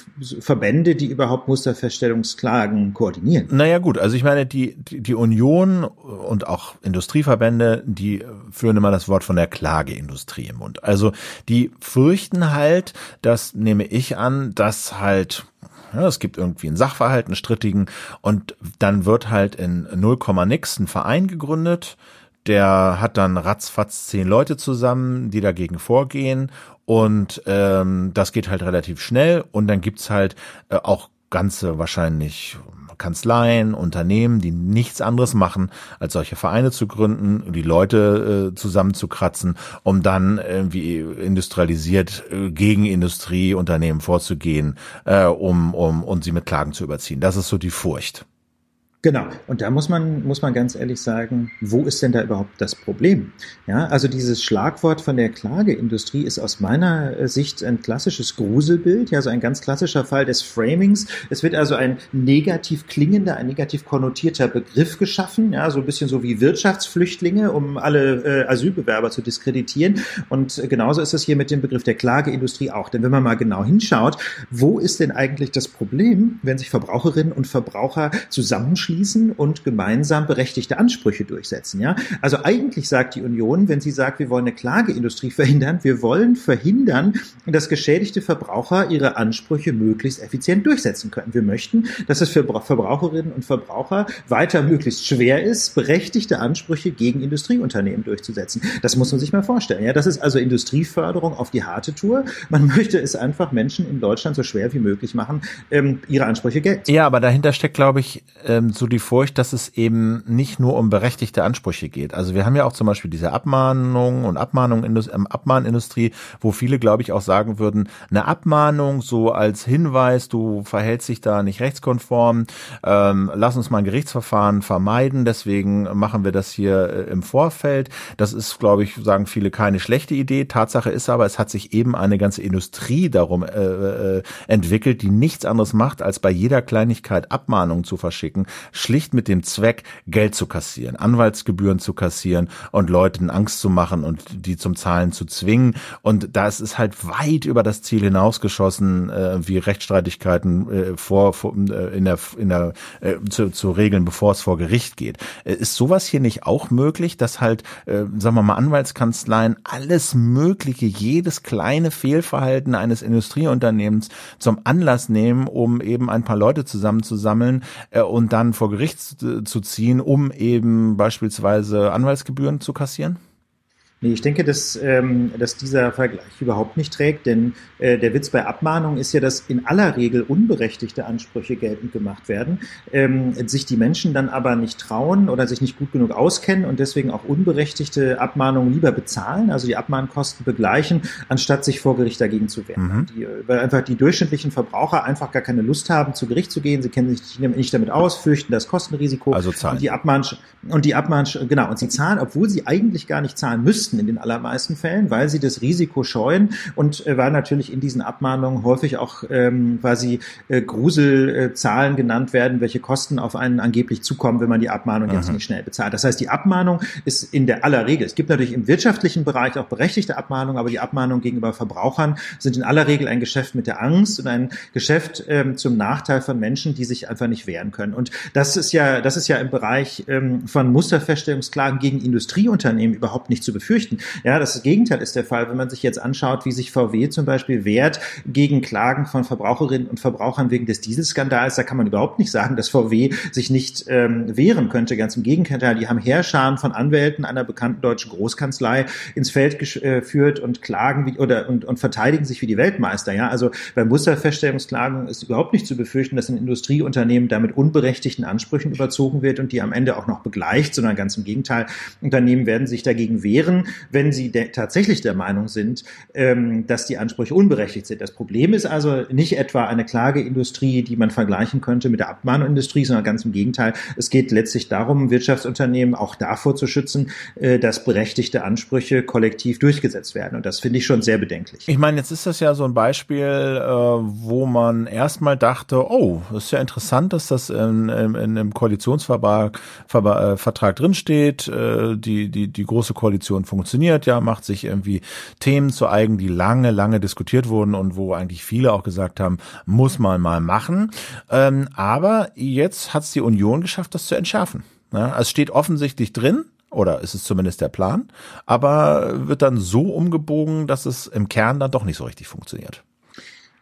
Verbände, die überhaupt Musterfeststellungsklagen koordinieren. Naja gut, also ich meine, die, die Union und auch Industrieverbände, die führen immer das Wort von der Klageindustrie im Mund. Also die fürchten halt, das nehme ich an, dass halt ja, es gibt irgendwie einen Sachverhalt, einen strittigen, und dann wird halt in 0, nix ein Verein gegründet, der hat dann ratzfatz zehn Leute zusammen, die dagegen vorgehen und ähm, das geht halt relativ schnell und dann gibt's halt äh, auch ganze wahrscheinlich Kanzleien, Unternehmen, die nichts anderes machen, als solche Vereine zu gründen, die Leute äh, zusammenzukratzen, um dann irgendwie industrialisiert äh, gegen Industrieunternehmen vorzugehen, äh, um, um und sie mit Klagen zu überziehen. Das ist so die Furcht. Genau. Und da muss man, muss man ganz ehrlich sagen, wo ist denn da überhaupt das Problem? Ja, also dieses Schlagwort von der Klageindustrie ist aus meiner Sicht ein klassisches Gruselbild, ja, so ein ganz klassischer Fall des Framings. Es wird also ein negativ klingender, ein negativ konnotierter Begriff geschaffen, ja, so ein bisschen so wie Wirtschaftsflüchtlinge, um alle äh, Asylbewerber zu diskreditieren. Und genauso ist es hier mit dem Begriff der Klageindustrie auch. Denn wenn man mal genau hinschaut, wo ist denn eigentlich das Problem, wenn sich Verbraucherinnen und Verbraucher zusammenschließen schließen und gemeinsam berechtigte Ansprüche durchsetzen. Ja, also eigentlich sagt die Union, wenn sie sagt, wir wollen eine Klageindustrie verhindern, wir wollen verhindern, dass geschädigte Verbraucher ihre Ansprüche möglichst effizient durchsetzen können. Wir möchten, dass es für Verbraucherinnen und Verbraucher weiter möglichst schwer ist, berechtigte Ansprüche gegen Industrieunternehmen durchzusetzen. Das muss man sich mal vorstellen. Ja, das ist also Industrieförderung auf die harte Tour. Man möchte es einfach Menschen in Deutschland so schwer wie möglich machen, ähm, ihre Ansprüche Geld. Ja, aber dahinter steckt, glaube ich, ähm, so die Furcht, dass es eben nicht nur um berechtigte Ansprüche geht. Also wir haben ja auch zum Beispiel diese Abmahnung und Abmahnung ähm, Abmahnindustrie, wo viele, glaube ich, auch sagen würden, eine Abmahnung so als Hinweis, du verhältst dich da nicht rechtskonform, ähm, lass uns mal ein Gerichtsverfahren vermeiden, deswegen machen wir das hier äh, im Vorfeld. Das ist, glaube ich, sagen viele keine schlechte Idee. Tatsache ist aber, es hat sich eben eine ganze Industrie darum äh, äh, entwickelt, die nichts anderes macht, als bei jeder Kleinigkeit Abmahnungen zu verschicken schlicht mit dem Zweck, Geld zu kassieren, Anwaltsgebühren zu kassieren und Leuten Angst zu machen und die zum Zahlen zu zwingen. Und da ist halt weit über das Ziel hinausgeschossen, äh, wie Rechtsstreitigkeiten äh, vor, vor äh, in der, in der äh, zu, zu regeln, bevor es vor Gericht geht. Äh, ist sowas hier nicht auch möglich, dass halt, äh, sagen wir mal, Anwaltskanzleien alles Mögliche, jedes kleine Fehlverhalten eines Industrieunternehmens zum Anlass nehmen, um eben ein paar Leute zusammenzusammeln äh, und dann vor Gericht zu ziehen, um eben beispielsweise Anwaltsgebühren zu kassieren? Nee, ich denke, dass, ähm, dass dieser Vergleich überhaupt nicht trägt, denn äh, der Witz bei Abmahnung ist ja, dass in aller Regel unberechtigte Ansprüche geltend gemacht werden, ähm, sich die Menschen dann aber nicht trauen oder sich nicht gut genug auskennen und deswegen auch unberechtigte Abmahnungen lieber bezahlen, also die Abmahnkosten begleichen, anstatt sich vor Gericht dagegen zu wehren. Mhm. Die, weil einfach die durchschnittlichen Verbraucher einfach gar keine Lust haben, zu Gericht zu gehen, sie kennen sich nicht damit aus, fürchten das Kostenrisiko. Also zahlen. Und die Abmahn, und die Abmahn, genau, und sie zahlen, obwohl sie eigentlich gar nicht zahlen müssten, Journalisten in den allermeisten Fällen, weil sie das Risiko scheuen und äh, weil natürlich in diesen Abmahnungen häufig auch ähm, quasi äh, Gruselzahlen genannt werden, welche Kosten auf einen angeblich zukommen, wenn man die Abmahnung mhm. jetzt nicht schnell bezahlt. Das heißt, die Abmahnung ist in der aller Regel, es gibt natürlich im wirtschaftlichen Bereich auch berechtigte Abmahnungen, aber die Abmahnungen gegenüber Verbrauchern sind in aller Regel ein Geschäft mit der Angst und ein Geschäft ähm, zum Nachteil von Menschen, die sich einfach nicht wehren können. Und das ist ja, das ist ja im Bereich ähm, von Musterfeststellungsklagen gegen Industrieunternehmen überhaupt nicht zu befürchten. Ja, das Gegenteil ist der Fall, wenn man sich jetzt anschaut, wie sich VW zum Beispiel wehrt gegen Klagen von Verbraucherinnen und Verbrauchern wegen des Dieselskandals. Da kann man überhaupt nicht sagen, dass VW sich nicht ähm, wehren könnte. Ganz im Gegenteil, die haben Heerscharen von Anwälten einer bekannten deutschen Großkanzlei ins Feld geführt und klagen wie, oder und, und verteidigen sich wie die Weltmeister. Ja, also bei Musterfeststellungsklagen ist überhaupt nicht zu befürchten, dass ein Industrieunternehmen damit unberechtigten Ansprüchen überzogen wird und die am Ende auch noch begleicht, sondern ganz im Gegenteil. Unternehmen werden sich dagegen wehren, wenn sie de tatsächlich der Meinung sind, ähm, dass die Ansprüche unberechtigt sind. Das Problem ist also nicht etwa eine Klageindustrie, die man vergleichen könnte mit der Abmahnindustrie, sondern ganz im Gegenteil. Es geht letztlich darum, Wirtschaftsunternehmen auch davor zu schützen, äh, dass berechtigte Ansprüche kollektiv durchgesetzt werden. Und das finde ich schon sehr bedenklich. Ich meine, jetzt ist das ja so ein Beispiel, äh, wo man erstmal dachte, oh, das ist ja interessant, dass das in, in, in einem Koalitionsvertrag Ver, äh, drinsteht. Äh, die, die, die große Koalition funktioniert ja, macht sich irgendwie Themen zu eigen, die lange, lange diskutiert wurden und wo eigentlich viele auch gesagt haben, muss man mal machen. Ähm, aber jetzt hat es die Union geschafft, das zu entschärfen. Ja, es steht offensichtlich drin, oder ist es zumindest der Plan, aber wird dann so umgebogen, dass es im Kern dann doch nicht so richtig funktioniert.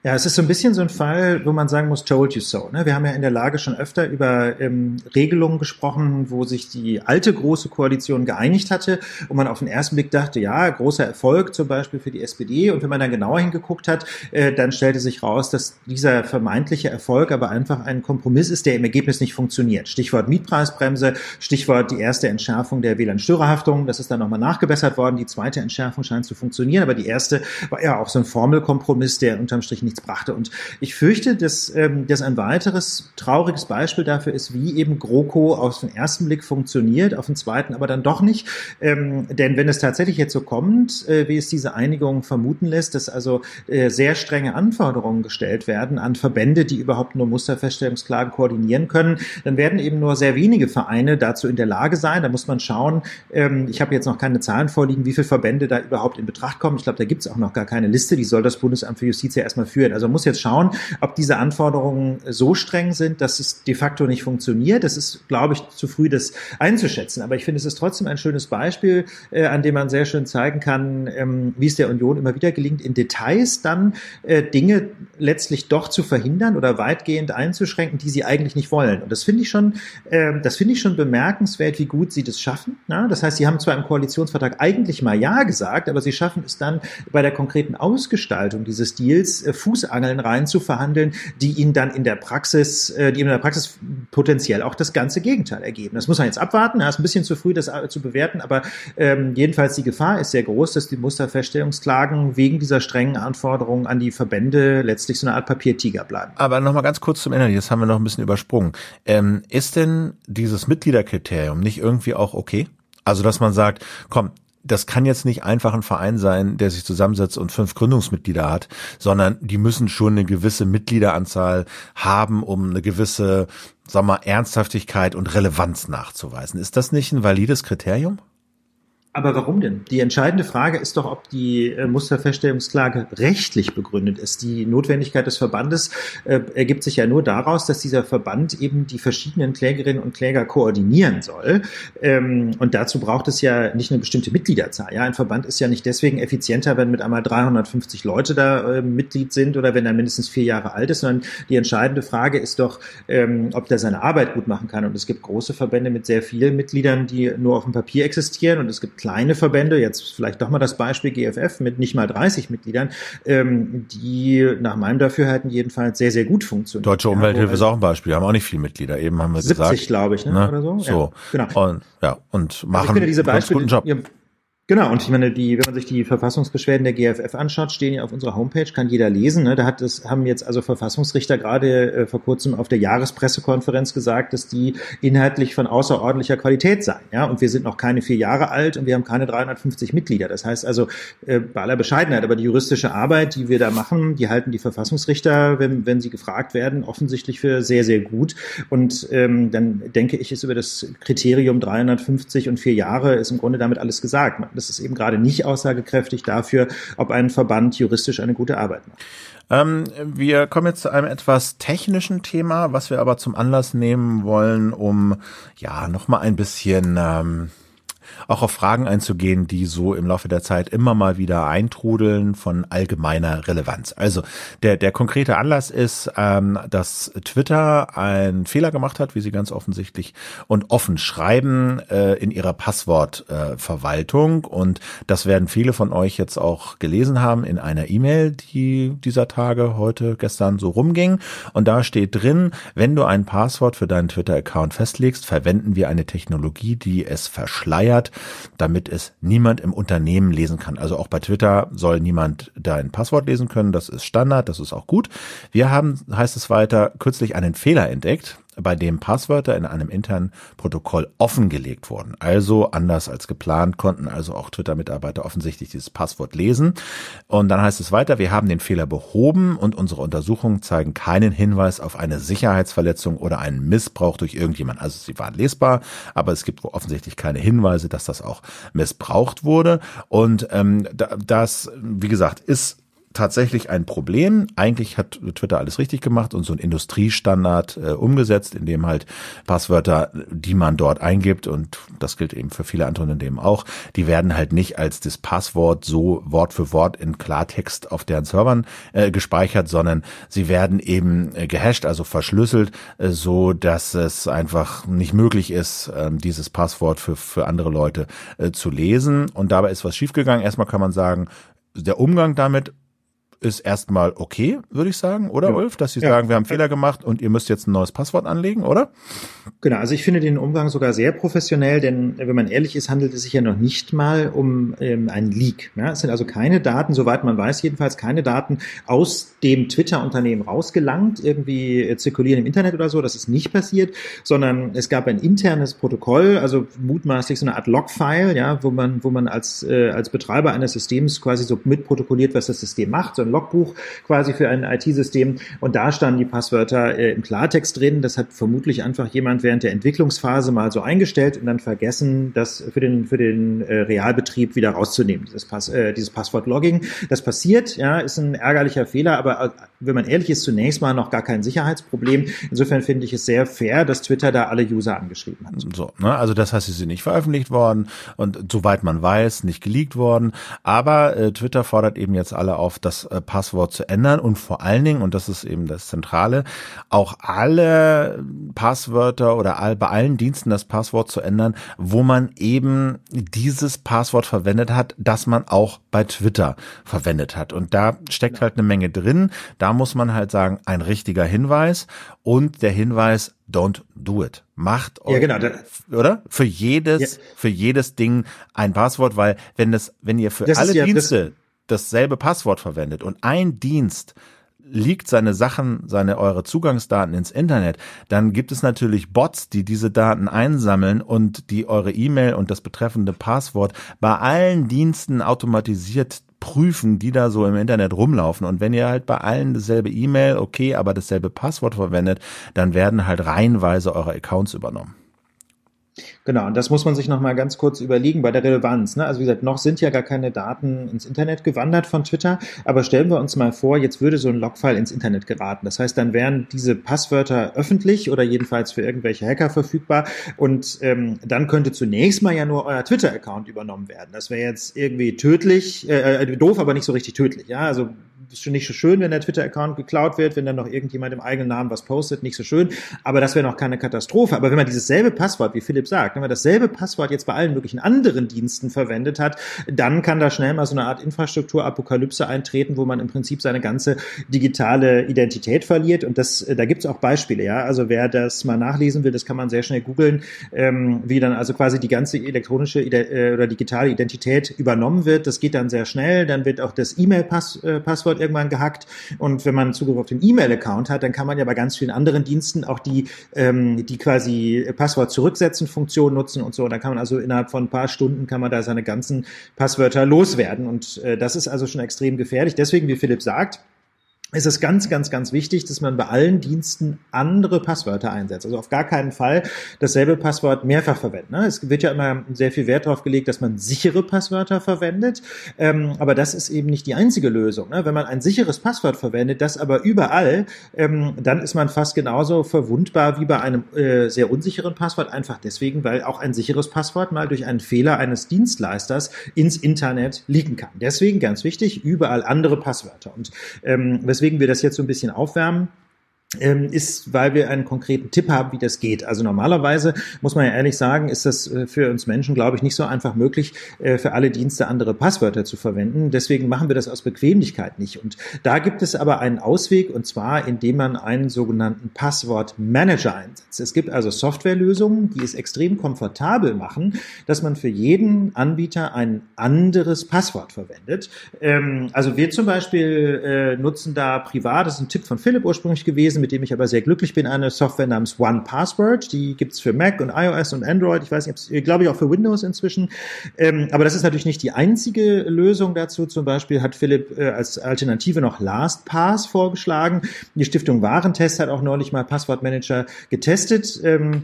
Ja, es ist so ein bisschen so ein Fall, wo man sagen muss, told you so. Ne? Wir haben ja in der Lage schon öfter über ähm, Regelungen gesprochen, wo sich die alte große Koalition geeinigt hatte und man auf den ersten Blick dachte, ja, großer Erfolg zum Beispiel für die SPD. Und wenn man dann genauer hingeguckt hat, äh, dann stellte sich raus, dass dieser vermeintliche Erfolg aber einfach ein Kompromiss ist, der im Ergebnis nicht funktioniert. Stichwort Mietpreisbremse, Stichwort die erste Entschärfung der WLAN-Störerhaftung. Das ist dann nochmal nachgebessert worden. Die zweite Entschärfung scheint zu funktionieren, aber die erste war ja auch so ein Formelkompromiss, der unterm Strich nicht nichts brachte. Und ich fürchte, dass ähm, das ein weiteres trauriges Beispiel dafür ist, wie eben GroKo auf den ersten Blick funktioniert, auf den zweiten aber dann doch nicht. Ähm, denn wenn es tatsächlich jetzt so kommt, äh, wie es diese Einigung vermuten lässt, dass also äh, sehr strenge Anforderungen gestellt werden an Verbände, die überhaupt nur Musterfeststellungsklagen koordinieren können, dann werden eben nur sehr wenige Vereine dazu in der Lage sein. Da muss man schauen. Ähm, ich habe jetzt noch keine Zahlen vorliegen, wie viele Verbände da überhaupt in Betracht kommen. Ich glaube, da gibt es auch noch gar keine Liste. Die soll das Bundesamt für Justiz ja erstmal führen führen. Also man muss jetzt schauen, ob diese Anforderungen so streng sind, dass es de facto nicht funktioniert. Das ist, glaube ich, zu früh, das einzuschätzen. Aber ich finde, es ist trotzdem ein schönes Beispiel, äh, an dem man sehr schön zeigen kann, ähm, wie es der Union immer wieder gelingt, in Details dann äh, Dinge letztlich doch zu verhindern oder weitgehend einzuschränken, die sie eigentlich nicht wollen. Und das finde ich schon, äh, das finde ich schon bemerkenswert, wie gut sie das schaffen. Ja? Das heißt, sie haben zwar im Koalitionsvertrag eigentlich mal Ja gesagt, aber sie schaffen es dann bei der konkreten Ausgestaltung dieses Deals äh, Fußangeln rein zu verhandeln, die ihnen dann in der Praxis, äh, die in der Praxis potenziell auch das ganze Gegenteil ergeben. Das muss man jetzt abwarten. Da ist ein bisschen zu früh, das äh, zu bewerten, aber ähm, jedenfalls die Gefahr ist sehr groß, dass die Musterfeststellungsklagen wegen dieser strengen Anforderungen an die Verbände letztlich so eine Art Papiertiger bleiben. Aber nochmal ganz kurz zum Ende, das haben wir noch ein bisschen übersprungen. Ähm, ist denn dieses Mitgliederkriterium nicht irgendwie auch okay? Also, dass man sagt, komm, das kann jetzt nicht einfach ein Verein sein, der sich zusammensetzt und fünf Gründungsmitglieder hat, sondern die müssen schon eine gewisse Mitgliederanzahl haben, um eine gewisse, sag mal, Ernsthaftigkeit und Relevanz nachzuweisen. Ist das nicht ein valides Kriterium? Aber warum denn? Die entscheidende Frage ist doch, ob die äh, Musterfeststellungsklage rechtlich begründet ist. Die Notwendigkeit des Verbandes äh, ergibt sich ja nur daraus, dass dieser Verband eben die verschiedenen Klägerinnen und Kläger koordinieren soll. Ähm, und dazu braucht es ja nicht eine bestimmte Mitgliederzahl. Ja, ein Verband ist ja nicht deswegen effizienter, wenn mit einmal 350 Leute da äh, Mitglied sind oder wenn er mindestens vier Jahre alt ist, sondern die entscheidende Frage ist doch, ähm, ob der seine Arbeit gut machen kann. Und es gibt große Verbände mit sehr vielen Mitgliedern, die nur auf dem Papier existieren und es gibt kleine Verbände, jetzt vielleicht doch mal das Beispiel GFF mit nicht mal 30 Mitgliedern, ähm, die nach meinem Dafürhalten jedenfalls sehr, sehr gut funktionieren. Deutsche Umwelthilfe ja, ist auch ein Beispiel, haben auch nicht viele Mitglieder, eben haben wir 70, gesagt. 70, glaube ich, ne? ne? oder so. So. Ja, genau. Und, ja, und machen also ich finde diese Beispiele, guten Job. Ihr, Genau, und ich meine, die, wenn man sich die Verfassungsbeschwerden der GFF anschaut, stehen ja auf unserer Homepage, kann jeder lesen. Ne? Da hat es, haben jetzt also Verfassungsrichter gerade äh, vor kurzem auf der Jahrespressekonferenz gesagt, dass die inhaltlich von außerordentlicher Qualität seien. Ja? Und wir sind noch keine vier Jahre alt und wir haben keine 350 Mitglieder. Das heißt also, äh, bei aller Bescheidenheit, aber die juristische Arbeit, die wir da machen, die halten die Verfassungsrichter, wenn, wenn sie gefragt werden, offensichtlich für sehr, sehr gut. Und ähm, dann denke ich, ist über das Kriterium 350 und vier Jahre ist im Grunde damit alles gesagt das ist eben gerade nicht aussagekräftig dafür, ob ein Verband juristisch eine gute Arbeit macht. Ähm, wir kommen jetzt zu einem etwas technischen Thema, was wir aber zum Anlass nehmen wollen, um ja nochmal ein bisschen ähm, auch auf Fragen einzugehen, die so im Laufe der Zeit immer mal wieder eintrudeln von allgemeiner Relevanz. Also der, der konkrete Anlass ist, ähm, dass Twitter einen Fehler gemacht hat, wie sie ganz offensichtlich und offen schreiben äh, in ihrer Passwortverwaltung. Äh, und das werden viele von euch jetzt auch gelesen haben in einer E-Mail, die dieser Tage heute, gestern so rumging. Und da steht drin, wenn du ein Passwort für deinen Twitter-Account festlegst, verwenden wir eine Technologie, die es verschleiert damit es niemand im Unternehmen lesen kann. Also auch bei Twitter soll niemand dein Passwort lesen können. Das ist Standard, das ist auch gut. Wir haben, heißt es weiter, kürzlich einen Fehler entdeckt bei dem Passwörter in einem internen Protokoll offengelegt wurden. Also anders als geplant konnten also auch Twitter-Mitarbeiter offensichtlich dieses Passwort lesen. Und dann heißt es weiter, wir haben den Fehler behoben und unsere Untersuchungen zeigen keinen Hinweis auf eine Sicherheitsverletzung oder einen Missbrauch durch irgendjemand. Also sie waren lesbar, aber es gibt offensichtlich keine Hinweise, dass das auch missbraucht wurde. Und ähm, das, wie gesagt, ist tatsächlich ein Problem. Eigentlich hat Twitter alles richtig gemacht und so ein Industriestandard äh, umgesetzt, in dem halt Passwörter, die man dort eingibt, und das gilt eben für viele andere Unternehmen auch, die werden halt nicht als das Passwort so Wort für Wort in Klartext auf deren Servern äh, gespeichert, sondern sie werden eben äh, gehasht, also verschlüsselt, äh, so dass es einfach nicht möglich ist, äh, dieses Passwort für, für andere Leute äh, zu lesen. Und dabei ist was schiefgegangen. Erstmal kann man sagen, der Umgang damit ist erstmal okay, würde ich sagen, oder ja. Ulf, dass Sie ja. sagen, wir haben Fehler gemacht und ihr müsst jetzt ein neues Passwort anlegen, oder? Genau, also ich finde den Umgang sogar sehr professionell, denn wenn man ehrlich ist, handelt es sich ja noch nicht mal um ähm, einen Leak. Ja, es sind also keine Daten, soweit man weiß, jedenfalls keine Daten aus dem Twitter-Unternehmen rausgelangt, irgendwie äh, zirkulieren im Internet oder so, das ist nicht passiert, sondern es gab ein internes Protokoll, also mutmaßlich so eine Art Logfile, ja, wo man, wo man als, äh, als Betreiber eines Systems quasi so mitprotokolliert, was das System macht, so ein Logbuch quasi für ein IT-System und da standen die Passwörter äh, im Klartext drin. Das hat vermutlich einfach jemand während der Entwicklungsphase mal so eingestellt und dann vergessen, das für den, für den äh, Realbetrieb wieder rauszunehmen, dieses, Pass, äh, dieses Passwort-Logging. Das passiert, ja, ist ein ärgerlicher Fehler, aber äh, wenn man ehrlich ist, zunächst mal noch gar kein Sicherheitsproblem. Insofern finde ich es sehr fair, dass Twitter da alle User angeschrieben hat. So, ne? also das heißt, sie sind nicht veröffentlicht worden und soweit man weiß, nicht geleakt worden. Aber äh, Twitter fordert eben jetzt alle auf, das Passwort zu ändern und vor allen Dingen, und das ist eben das Zentrale, auch alle Passwörter oder all, bei allen Diensten das Passwort zu ändern, wo man eben dieses Passwort verwendet hat, das man auch bei Twitter verwendet hat. Und da steckt halt eine Menge drin. Da muss man halt sagen, ein richtiger Hinweis und der Hinweis, don't do it. Macht ja, genau, oder? Für jedes, ja. für jedes Ding ein Passwort, weil wenn das, wenn ihr für das alle ja, Dienste dasselbe Passwort verwendet und ein Dienst liegt seine Sachen, seine eure Zugangsdaten ins Internet, dann gibt es natürlich Bots, die diese Daten einsammeln und die eure E-Mail und das betreffende Passwort bei allen Diensten automatisiert prüfen, die da so im Internet rumlaufen. Und wenn ihr halt bei allen dasselbe E-Mail, okay, aber dasselbe Passwort verwendet, dann werden halt reihenweise eure Accounts übernommen. Genau, und das muss man sich nochmal ganz kurz überlegen bei der Relevanz. Ne? Also wie gesagt, noch sind ja gar keine Daten ins Internet gewandert von Twitter, aber stellen wir uns mal vor, jetzt würde so ein Logfile ins Internet geraten. Das heißt, dann wären diese Passwörter öffentlich oder jedenfalls für irgendwelche Hacker verfügbar und ähm, dann könnte zunächst mal ja nur euer Twitter-Account übernommen werden. Das wäre jetzt irgendwie tödlich, äh, äh, doof, aber nicht so richtig tödlich. Ja, also ist schon nicht so schön, wenn der Twitter-Account geklaut wird, wenn dann noch irgendjemand im eigenen Namen was postet, nicht so schön. Aber das wäre noch keine Katastrophe. Aber wenn man dieses selbe Passwort, wie Philipp sagt, wenn man dasselbe Passwort jetzt bei allen möglichen anderen Diensten verwendet hat, dann kann da schnell mal so eine Art Infrastrukturapokalypse eintreten, wo man im Prinzip seine ganze digitale Identität verliert. Und das, da gibt es auch Beispiele, ja. Also wer das mal nachlesen will, das kann man sehr schnell googeln, ähm, wie dann also quasi die ganze elektronische äh, oder digitale Identität übernommen wird. Das geht dann sehr schnell. Dann wird auch das E-Mail-Passwort äh, irgendwann gehackt. Und wenn man Zugriff auf den E-Mail-Account hat, dann kann man ja bei ganz vielen anderen Diensten auch die, ähm, die quasi Passwort zurücksetzen Funktion nutzen und so. Da kann man also innerhalb von ein paar Stunden kann man da seine ganzen Passwörter loswerden. Und äh, das ist also schon extrem gefährlich. Deswegen, wie Philipp sagt, ist es ganz, ganz, ganz wichtig, dass man bei allen Diensten andere Passwörter einsetzt. Also auf gar keinen Fall dasselbe Passwort mehrfach verwenden. Ne? Es wird ja immer sehr viel Wert darauf gelegt, dass man sichere Passwörter verwendet. Ähm, aber das ist eben nicht die einzige Lösung. Ne? Wenn man ein sicheres Passwort verwendet, das aber überall, ähm, dann ist man fast genauso verwundbar wie bei einem äh, sehr unsicheren Passwort. Einfach deswegen, weil auch ein sicheres Passwort mal durch einen Fehler eines Dienstleisters ins Internet liegen kann. Deswegen ganz wichtig, überall andere Passwörter. Und ähm, wir das jetzt so ein bisschen aufwärmen, ist, weil wir einen konkreten Tipp haben, wie das geht. Also normalerweise muss man ja ehrlich sagen, ist das äh, für uns Menschen, glaube ich, nicht so einfach möglich, äh, für alle Dienste andere Passwörter zu verwenden. Deswegen machen wir das aus Bequemlichkeit nicht. Und da gibt es aber einen Ausweg, und zwar indem man einen sogenannten Passwortmanager einsetzt. Es gibt also Softwarelösungen, die es extrem komfortabel machen, dass man für jeden Anbieter ein anderes Passwort verwendet. Ähm, also wir zum Beispiel äh, nutzen da privat, das ist ein Tipp von Philipp ursprünglich gewesen, mit dem ich aber sehr glücklich bin, eine Software namens One Password. Die gibt's für Mac und iOS und Android. Ich weiß nicht, glaube ich auch für Windows inzwischen. Ähm, aber das ist natürlich nicht die einzige Lösung dazu. Zum Beispiel hat Philipp äh, als Alternative noch LastPass vorgeschlagen. Die Stiftung Warentest hat auch neulich mal Passwortmanager getestet. Ähm,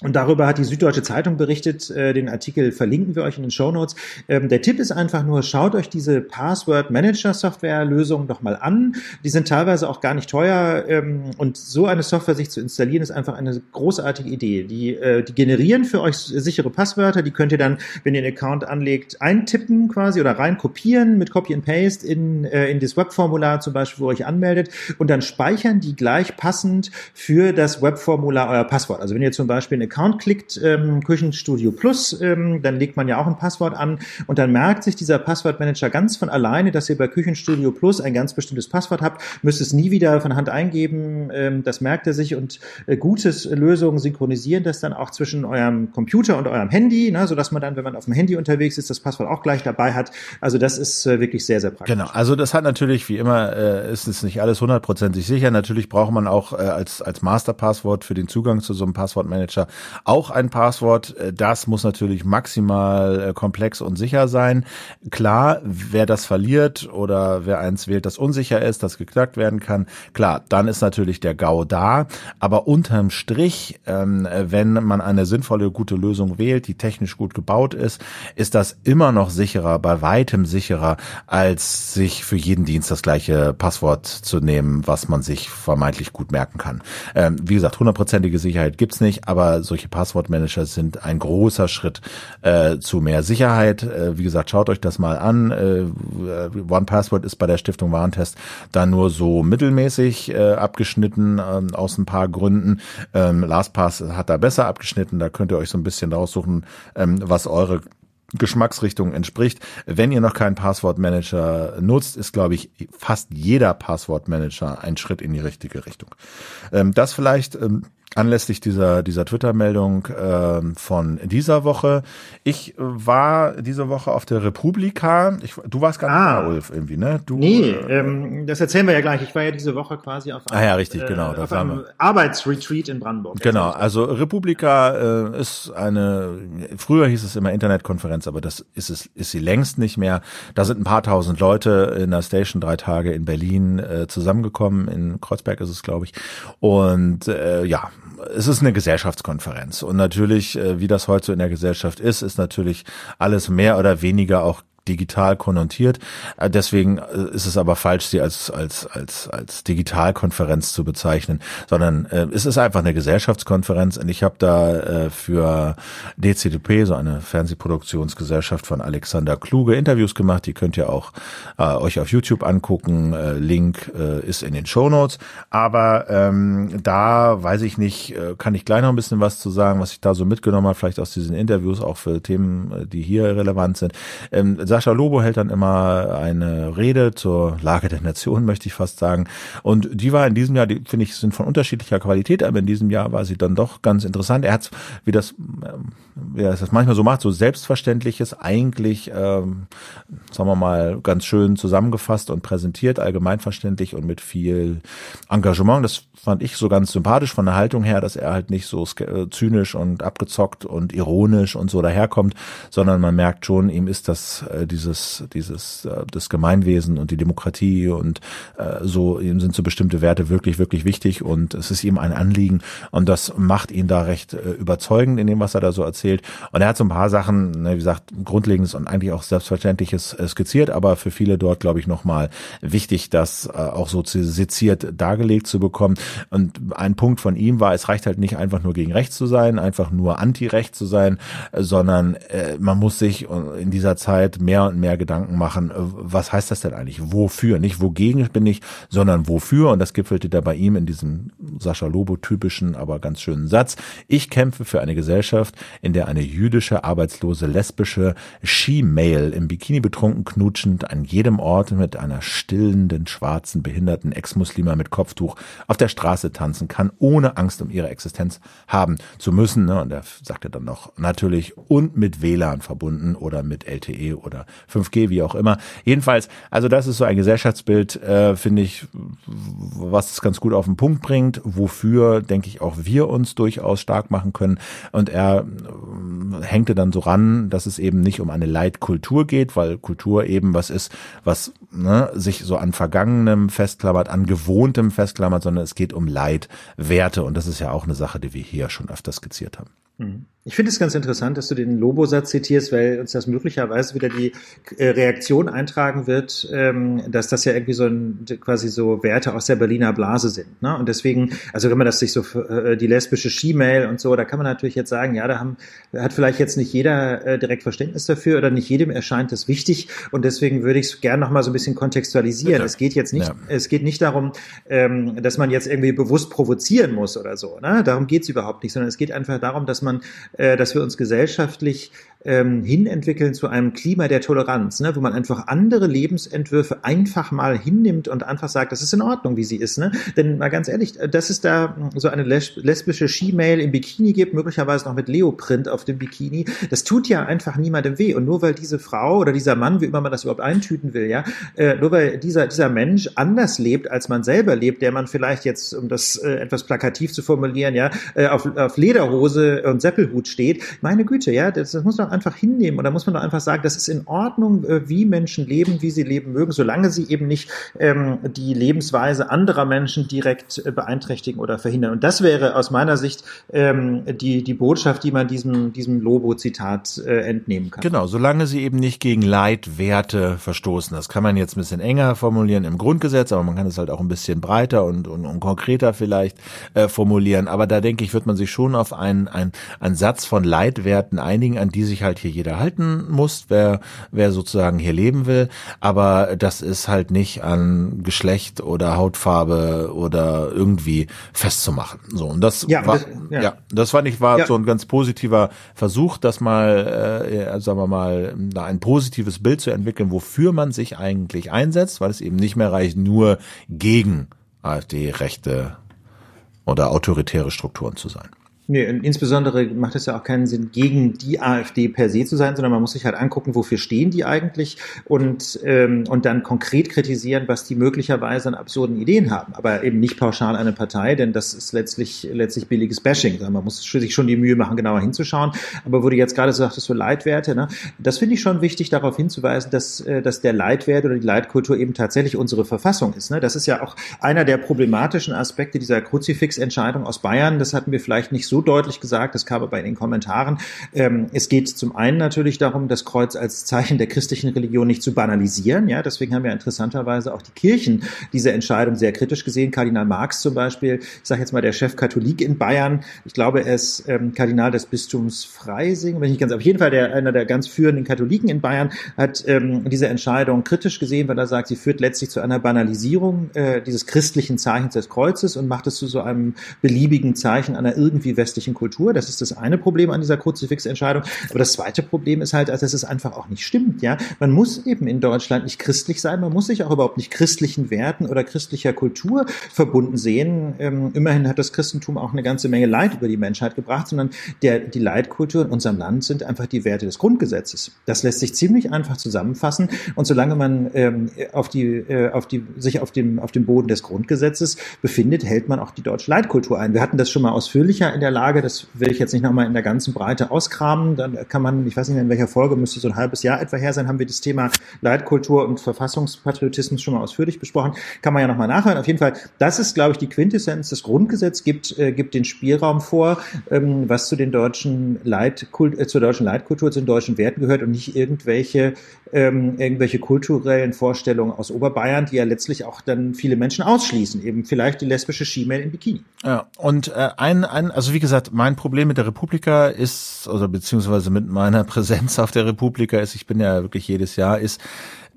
und darüber hat die Süddeutsche Zeitung berichtet. Äh, den Artikel verlinken wir euch in den Show Notes. Ähm, der Tipp ist einfach nur, schaut euch diese Password Manager Software Lösungen doch mal an. Die sind teilweise auch gar nicht teuer. Ähm, und so eine Software sich zu installieren, ist einfach eine großartige Idee. Die, äh, die generieren für euch sichere Passwörter. Die könnt ihr dann, wenn ihr einen Account anlegt, eintippen quasi oder rein kopieren mit Copy and Paste in, äh, in das Webformular zum Beispiel, wo ihr euch anmeldet. Und dann speichern die gleich passend für das Webformular euer Passwort. Also wenn ihr zum Beispiel Account klickt, ähm, Küchenstudio Plus, ähm, dann legt man ja auch ein Passwort an und dann merkt sich dieser Passwortmanager ganz von alleine, dass ihr bei Küchenstudio Plus ein ganz bestimmtes Passwort habt, müsst es nie wieder von Hand eingeben, ähm, das merkt er sich und äh, gutes Lösungen synchronisieren das dann auch zwischen eurem Computer und eurem Handy, ne, sodass man dann, wenn man auf dem Handy unterwegs ist, das Passwort auch gleich dabei hat. Also das ist äh, wirklich sehr, sehr praktisch. Genau, also das hat natürlich, wie immer, äh, ist es nicht alles hundertprozentig sicher. Natürlich braucht man auch äh, als, als Masterpasswort für den Zugang zu so einem Passwortmanager auch ein Passwort. Äh, das muss natürlich maximal äh, komplex und sicher sein. Klar, wer das verliert oder wer eins wählt, das unsicher ist, das geknackt werden kann, klar, dann ist natürlich der GAU da. Aber unterm Strich, ähm, wenn man eine sinnvolle, gute Lösung wählt, die technisch gut gebaut ist, ist das immer noch sicherer, bei weitem sicherer, als sich für jeden Dienst das gleiche Passwort zu nehmen, was man sich vermeintlich gut merken kann. Ähm, wie gesagt, hundertprozentige Sicherheit gibt's nicht, aber solche Passwortmanager sind ein großer Schritt äh, zu mehr Sicherheit. Äh, wie gesagt, schaut euch das mal an. Äh, One Password ist bei der Stiftung Warentest da nur so mittelmäßig äh, abgeschnitten äh, aus ein paar Gründen. Ähm, LastPass hat da besser abgeschnitten. Da könnt ihr euch so ein bisschen raussuchen, ähm, was eure Geschmacksrichtung entspricht. Wenn ihr noch keinen Passwortmanager nutzt, ist, glaube ich, fast jeder Passwortmanager ein Schritt in die richtige Richtung. Ähm, das vielleicht ähm, anlässlich dieser, dieser Twitter-Meldung äh, von dieser Woche. Ich war diese Woche auf der Republika. Ich, du warst gar nicht ah, da, Ulf, irgendwie, ne? Du, nee, äh, ähm, das erzählen wir ja gleich. Ich war ja diese Woche quasi auf einem, ah, ja, richtig, genau, äh, auf einem Arbeitsretreat in Brandenburg. Genau, also Republika äh, ist eine, früher hieß es immer Internetkonferenz, aber das ist es, ist sie längst nicht mehr. Da sind ein paar tausend Leute in der Station drei Tage in Berlin äh, zusammengekommen. In Kreuzberg ist es, glaube ich. Und äh, ja, es ist eine Gesellschaftskonferenz. Und natürlich, äh, wie das heute so in der Gesellschaft ist, ist natürlich alles mehr oder weniger auch digital konnotiert. Äh, deswegen äh, ist es aber falsch, sie als, als, als, als Digitalkonferenz zu bezeichnen, sondern äh, es ist einfach eine Gesellschaftskonferenz und ich habe da äh, für DCDP, so eine Fernsehproduktionsgesellschaft von Alexander Kluge, Interviews gemacht. Die könnt ihr auch äh, euch auf YouTube angucken. Äh, Link äh, ist in den Show Notes. Aber ähm, da weiß ich nicht, äh, kann ich gleich noch ein bisschen was zu sagen, was ich da so mitgenommen habe, vielleicht aus diesen Interviews auch für Themen, äh, die hier relevant sind. Ähm, Sascha Lobo hält dann immer eine Rede zur Lage der Nation, möchte ich fast sagen. Und die war in diesem Jahr, die finde ich, sind von unterschiedlicher Qualität, aber in diesem Jahr war sie dann doch ganz interessant. Er hat, wie das, wie er das manchmal so macht, so Selbstverständliches eigentlich, ähm, sagen wir mal, ganz schön zusammengefasst und präsentiert, allgemeinverständlich und mit viel Engagement. Das fand ich so ganz sympathisch von der Haltung her, dass er halt nicht so äh, zynisch und abgezockt und ironisch und so daherkommt, sondern man merkt schon, ihm ist das äh, dieses dieses äh, das Gemeinwesen und die Demokratie und äh, so ihm sind so bestimmte Werte wirklich wirklich wichtig und es ist ihm ein Anliegen und das macht ihn da recht äh, überzeugend in dem, was er da so erzählt. Und er hat so ein paar Sachen, ne, wie gesagt, grundlegendes und eigentlich auch selbstverständliches äh, skizziert, aber für viele dort glaube ich nochmal wichtig, das äh, auch so seziert dargelegt zu bekommen. Und ein Punkt von ihm war, es reicht halt nicht einfach nur gegen rechts zu sein, einfach nur anti-recht zu sein, sondern äh, man muss sich in dieser Zeit mehr und mehr Gedanken machen, was heißt das denn eigentlich? Wofür? Nicht wogegen bin ich, sondern wofür? Und das gipfelte da bei ihm in diesem Sascha Lobo-typischen, aber ganz schönen Satz. Ich kämpfe für eine Gesellschaft, in der eine jüdische, arbeitslose, lesbische She-Mail im Bikini betrunken knutschend an jedem Ort mit einer stillenden, schwarzen, behinderten Ex-Muslima mit Kopftuch auf der Straße tanzen kann, ohne Angst um ihre Existenz haben zu müssen. Ne? Und er sagte dann noch, natürlich und mit WLAN verbunden oder mit LTE oder 5G, wie auch immer. Jedenfalls, also das ist so ein Gesellschaftsbild, äh, finde ich, was es ganz gut auf den Punkt bringt, wofür, denke ich, auch wir uns durchaus stark machen können. Und er hängte dann so ran, dass es eben nicht um eine Leitkultur geht, weil Kultur eben was ist, was ne, sich so an Vergangenem festklammert, an Gewohntem festklammert, sondern es geht um Leitwerte. Und das ist ja auch eine Sache, die wir hier schon öfter skizziert haben. Mhm. Ich finde es ganz interessant, dass du den Lobo-Satz zitierst, weil uns das möglicherweise wieder die äh, Reaktion eintragen wird, ähm, dass das ja irgendwie so ein, quasi so Werte aus der Berliner Blase sind. Ne? Und deswegen, also wenn man das sich so äh, die lesbische Ski-Mail und so, da kann man natürlich jetzt sagen, ja, da haben, hat vielleicht jetzt nicht jeder äh, direkt Verständnis dafür oder nicht jedem erscheint das wichtig. Und deswegen würde ich es gerne noch mal so ein bisschen kontextualisieren. Bitte. Es geht jetzt nicht, ja. es geht nicht darum, ähm, dass man jetzt irgendwie bewusst provozieren muss oder so. Ne? Darum geht es überhaupt nicht, sondern es geht einfach darum, dass man dass wir uns gesellschaftlich ähm, hinentwickeln zu einem Klima der Toleranz, ne, wo man einfach andere Lebensentwürfe einfach mal hinnimmt und einfach sagt, das ist in Ordnung, wie sie ist. Ne? Denn mal ganz ehrlich, dass es da so eine lesbische Ski-Mail im Bikini gibt, möglicherweise noch mit Leoprint auf dem Bikini, das tut ja einfach niemandem weh. Und nur weil diese Frau oder dieser Mann, wie immer man das überhaupt eintüten will, ja, äh, nur weil dieser, dieser Mensch anders lebt, als man selber lebt, der man vielleicht jetzt, um das äh, etwas plakativ zu formulieren, ja, äh, auf, auf Lederhose und Seppelhut steht, meine Güte, ja, das, das muss man einfach hinnehmen und da muss man doch einfach sagen, das ist in Ordnung, äh, wie Menschen leben, wie sie leben mögen, solange sie eben nicht ähm, die Lebensweise anderer Menschen direkt äh, beeinträchtigen oder verhindern. Und das wäre aus meiner Sicht ähm, die, die Botschaft, die man diesem, diesem Lobo-Zitat äh, entnehmen kann. Genau, solange sie eben nicht gegen Leitwerte verstoßen. Das kann man jetzt ein bisschen enger formulieren im Grundgesetz, aber man kann es halt auch ein bisschen breiter und, und, und konkreter vielleicht äh, formulieren. Aber da denke ich, wird man sich schon auf einen, einen, einen Satz von Leitwerten einigen, an die sich halt hier jeder halten muss, wer, wer sozusagen hier leben will. Aber das ist halt nicht an Geschlecht oder Hautfarbe oder irgendwie festzumachen. So, und das ja, war, das, ja. ja. das fand ich war ja. so ein ganz positiver Versuch, das mal, äh, sagen wir mal, da ein positives Bild zu entwickeln, wofür man sich eigentlich einsetzt, weil es eben nicht mehr reicht, nur gegen AfD-Rechte oder autoritäre Strukturen zu sein. Nee, insbesondere macht es ja auch keinen Sinn, gegen die AfD per se zu sein, sondern man muss sich halt angucken, wofür stehen die eigentlich und, ähm, und dann konkret kritisieren, was die möglicherweise an absurden Ideen haben. Aber eben nicht pauschal eine Partei, denn das ist letztlich, letztlich billiges Bashing. Man muss sich schon die Mühe machen, genauer hinzuschauen. Aber wo du jetzt gerade sagtest, so Leitwerte, ne, das finde ich schon wichtig, darauf hinzuweisen, dass, äh, dass der Leitwert oder die Leitkultur eben tatsächlich unsere Verfassung ist. Ne? Das ist ja auch einer der problematischen Aspekte dieser Kruzifix-Entscheidung aus Bayern. Das hatten wir vielleicht nicht so so deutlich gesagt, das kam aber in den Kommentaren. Ähm, es geht zum einen natürlich darum, das Kreuz als Zeichen der christlichen Religion nicht zu banalisieren. Ja, deswegen haben ja interessanterweise auch die Kirchen diese Entscheidung sehr kritisch gesehen. Kardinal Marx zum Beispiel, ich sage jetzt mal der Chef Katholik in Bayern, ich glaube, er ist ähm, Kardinal des Bistums Freising, wenn ich ganz, auf jeden Fall der, einer der ganz führenden Katholiken in Bayern, hat ähm, diese Entscheidung kritisch gesehen, weil er sagt, sie führt letztlich zu einer Banalisierung äh, dieses christlichen Zeichens des Kreuzes und macht es zu so einem beliebigen Zeichen einer irgendwie westlichen Kultur. Das ist das eine Problem an dieser Kruzifix-Entscheidung. Aber das zweite Problem ist halt, dass es einfach auch nicht stimmt. Ja, man muss eben in Deutschland nicht christlich sein, man muss sich auch überhaupt nicht christlichen Werten oder christlicher Kultur verbunden sehen. Ähm, immerhin hat das Christentum auch eine ganze Menge Leid über die Menschheit gebracht, sondern der, die Leitkultur in unserem Land sind einfach die Werte des Grundgesetzes. Das lässt sich ziemlich einfach zusammenfassen. Und solange man ähm, auf die, äh, auf die, sich auf dem, auf dem Boden des Grundgesetzes befindet, hält man auch die deutsche Leitkultur ein. Wir hatten das schon mal ausführlicher in der Lage, das will ich jetzt nicht nochmal in der ganzen Breite auskramen. Dann kann man, ich weiß nicht in welcher Folge, müsste so ein halbes Jahr etwa her sein, haben wir das Thema Leitkultur und Verfassungspatriotismus schon mal ausführlich besprochen. Kann man ja nochmal nachhören. Auf jeden Fall, das ist, glaube ich, die Quintessenz. Das Grundgesetz gibt, äh, gibt den Spielraum vor, ähm, was zu den deutschen Leitkult, äh, zur deutschen Leitkultur, zu den deutschen Werten gehört und nicht irgendwelche, ähm, irgendwelche kulturellen Vorstellungen aus Oberbayern, die ja letztlich auch dann viele Menschen ausschließen. Eben vielleicht die lesbische Schiemail in Bikini. Ja, und äh, ein, ein, also wie gesagt, mein Problem mit der Republika ist, oder beziehungsweise mit meiner Präsenz auf der Republika ist, ich bin ja wirklich jedes Jahr, ist,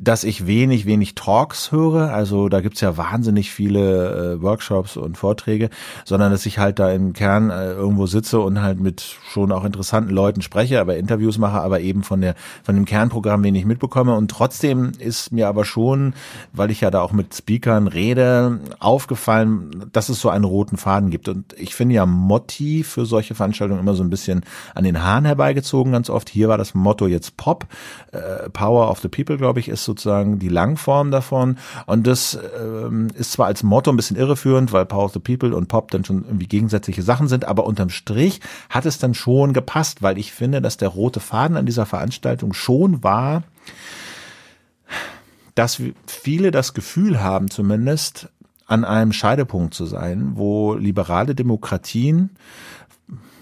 dass ich wenig, wenig Talks höre. Also da gibt's ja wahnsinnig viele äh, Workshops und Vorträge, sondern dass ich halt da im Kern äh, irgendwo sitze und halt mit schon auch interessanten Leuten spreche, aber Interviews mache, aber eben von der von dem Kernprogramm wenig mitbekomme. Und trotzdem ist mir aber schon, weil ich ja da auch mit Speakern rede, aufgefallen, dass es so einen roten Faden gibt. Und ich finde ja Motti für solche Veranstaltungen immer so ein bisschen an den Haaren herbeigezogen, ganz oft. Hier war das Motto jetzt Pop, äh, Power of the People, glaube ich, ist sozusagen die Langform davon. Und das ähm, ist zwar als Motto ein bisschen irreführend, weil Power of the People und Pop dann schon irgendwie gegensätzliche Sachen sind, aber unterm Strich hat es dann schon gepasst, weil ich finde, dass der rote Faden an dieser Veranstaltung schon war, dass viele das Gefühl haben, zumindest an einem Scheidepunkt zu sein, wo liberale Demokratien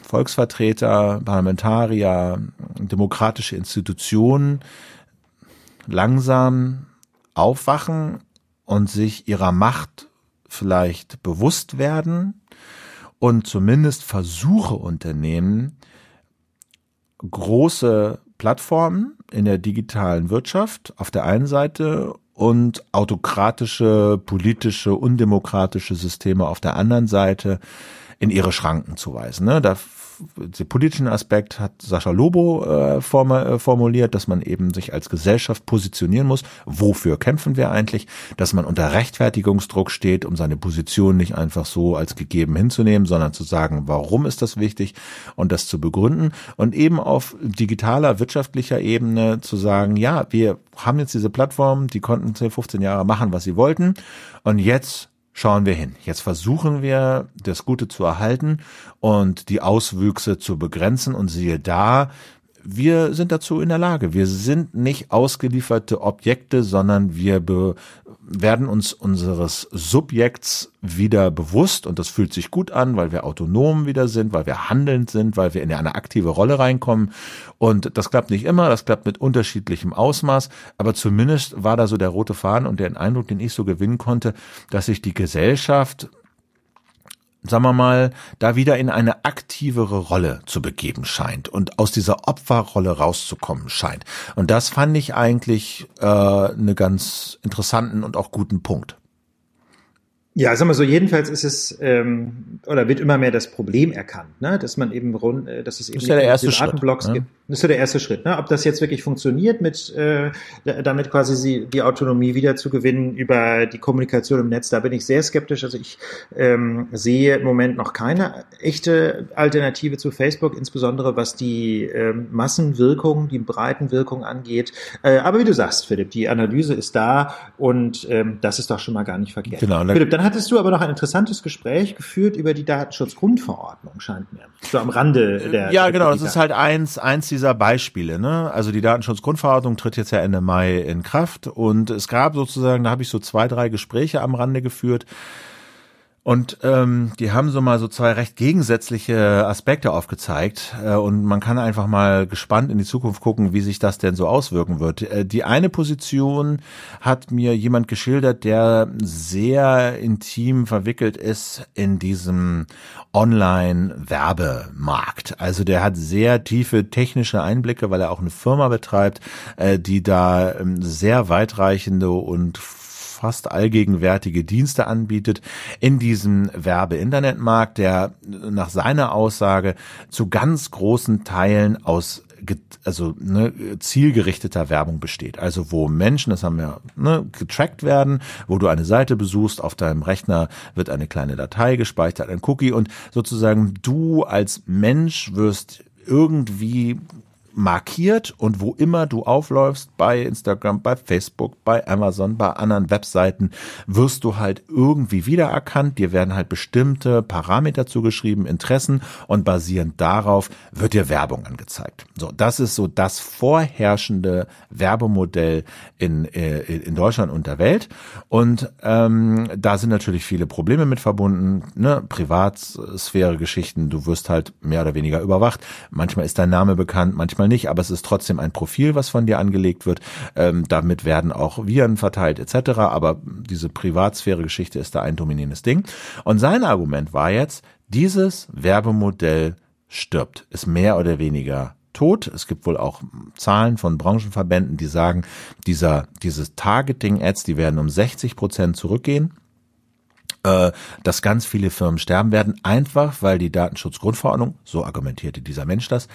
Volksvertreter, Parlamentarier, demokratische Institutionen langsam aufwachen und sich ihrer Macht vielleicht bewusst werden und zumindest Versuche unternehmen, große Plattformen in der digitalen Wirtschaft auf der einen Seite und autokratische, politische, undemokratische Systeme auf der anderen Seite in ihre Schranken zu weisen. Ne? Da den politischen Aspekt hat Sascha Lobo äh, äh, formuliert, dass man eben sich als Gesellschaft positionieren muss. Wofür kämpfen wir eigentlich? Dass man unter Rechtfertigungsdruck steht, um seine Position nicht einfach so als gegeben hinzunehmen, sondern zu sagen, warum ist das wichtig und das zu begründen und eben auf digitaler, wirtschaftlicher Ebene zu sagen, ja, wir haben jetzt diese Plattform, die konnten 10, 15 Jahre machen, was sie wollten und jetzt schauen wir hin. Jetzt versuchen wir, das Gute zu erhalten und die Auswüchse zu begrenzen und siehe da, wir sind dazu in der Lage. Wir sind nicht ausgelieferte Objekte, sondern wir werden uns unseres Subjekts wieder bewusst und das fühlt sich gut an, weil wir autonom wieder sind, weil wir handelnd sind, weil wir in eine aktive Rolle reinkommen. Und das klappt nicht immer, das klappt mit unterschiedlichem Ausmaß, aber zumindest war da so der rote Faden und der Eindruck, den ich so gewinnen konnte, dass sich die Gesellschaft sagen wir mal, da wieder in eine aktivere Rolle zu begeben scheint und aus dieser Opferrolle rauszukommen scheint. Und das fand ich eigentlich äh, einen ganz interessanten und auch guten Punkt. Ja, sagen wir so, jedenfalls ist es ähm, oder wird immer mehr das Problem erkannt, ne? dass man eben rund, äh, dass es eben das ja der erste Schritt, ne? gibt. Das ist ja der erste Schritt. Ne? Ob das jetzt wirklich funktioniert, mit äh, damit quasi sie, die Autonomie wieder zu gewinnen über die Kommunikation im Netz, da bin ich sehr skeptisch. Also ich ähm, sehe im Moment noch keine echte Alternative zu Facebook, insbesondere was die ähm, Massenwirkung, die Breitenwirkung angeht. Äh, aber wie du sagst, Philipp, die Analyse ist da und ähm, das ist doch schon mal gar nicht verkehrt. Genau. Philipp, dann hattest du aber noch ein interessantes Gespräch geführt über die Datenschutzgrundverordnung, scheint mir. So am Rande der. Ja, genau. Das ist halt eins, eins dieser Beispiele. Ne? Also die Datenschutzgrundverordnung tritt jetzt ja Ende Mai in Kraft und es gab sozusagen, da habe ich so zwei, drei Gespräche am Rande geführt Und ähm, die haben so mal so zwei recht gegensätzliche Aspekte aufgezeigt. Äh, und man kann einfach mal gespannt in die Zukunft gucken, wie sich das denn so auswirken wird. Äh, die eine Position hat mir jemand geschildert, der sehr intim verwickelt ist in diesem Online-Werbemarkt. Also der hat sehr tiefe technische Einblicke, weil er auch eine Firma betreibt, äh, die da ähm, sehr weitreichende und fast allgegenwärtige Dienste anbietet in diesem Werbe-Internetmarkt, der nach seiner Aussage zu ganz großen Teilen aus also ne, zielgerichteter Werbung besteht. Also wo Menschen, das haben wir ne, getrackt werden, wo du eine Seite besuchst, auf deinem Rechner wird eine kleine Datei gespeichert, ein Cookie und sozusagen du als Mensch wirst irgendwie markiert und wo immer du aufläufst, bei Instagram, bei Facebook, bei Amazon, bei anderen Webseiten, wirst du halt irgendwie wiedererkannt. Dir werden halt bestimmte Parameter zugeschrieben, Interessen und basierend darauf wird dir Werbung angezeigt. So, das ist so das vorherrschende Werbemodell in, äh, in Deutschland und der Welt. Und ähm, da sind natürlich viele Probleme mit verbunden, ne? Privatsphäre-Geschichten, du wirst halt mehr oder weniger überwacht. Manchmal ist dein Name bekannt, manchmal nicht, aber es ist trotzdem ein Profil, was von dir angelegt wird. Ähm, damit werden auch Viren verteilt etc. Aber diese Privatsphäre-Geschichte ist da ein dominierendes Ding. Und sein Argument war jetzt, dieses Werbemodell stirbt, ist mehr oder weniger tot. Es gibt wohl auch Zahlen von Branchenverbänden, die sagen, dieser, dieses Targeting-Ads, die werden um 60 Prozent zurückgehen äh, dass ganz viele Firmen sterben werden, einfach weil die Datenschutzgrundverordnung, so argumentierte dieser Mensch das,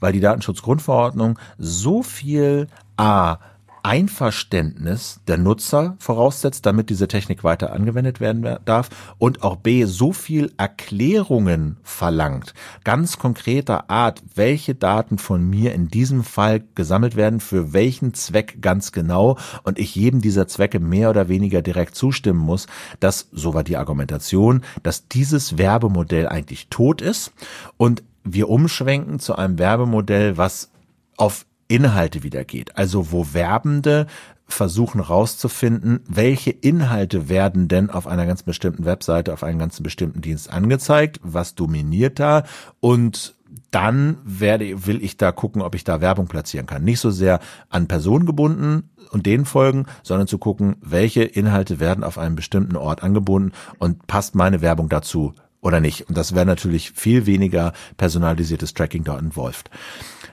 weil die Datenschutzgrundverordnung so viel A Einverständnis der Nutzer voraussetzt, damit diese Technik weiter angewendet werden darf und auch B so viel Erklärungen verlangt, ganz konkreter Art, welche Daten von mir in diesem Fall gesammelt werden, für welchen Zweck ganz genau und ich jedem dieser Zwecke mehr oder weniger direkt zustimmen muss, dass, so war die Argumentation, dass dieses Werbemodell eigentlich tot ist und wir umschwenken zu einem Werbemodell, was auf Inhalte wiedergeht. Also wo Werbende versuchen rauszufinden, welche Inhalte werden denn auf einer ganz bestimmten Webseite, auf einem ganz bestimmten Dienst angezeigt, was dominiert da und dann werde, will ich da gucken, ob ich da Werbung platzieren kann. Nicht so sehr an Personen gebunden und denen folgen, sondern zu gucken, welche Inhalte werden auf einem bestimmten Ort angebunden und passt meine Werbung dazu oder nicht. Und das wäre natürlich viel weniger personalisiertes Tracking da involved.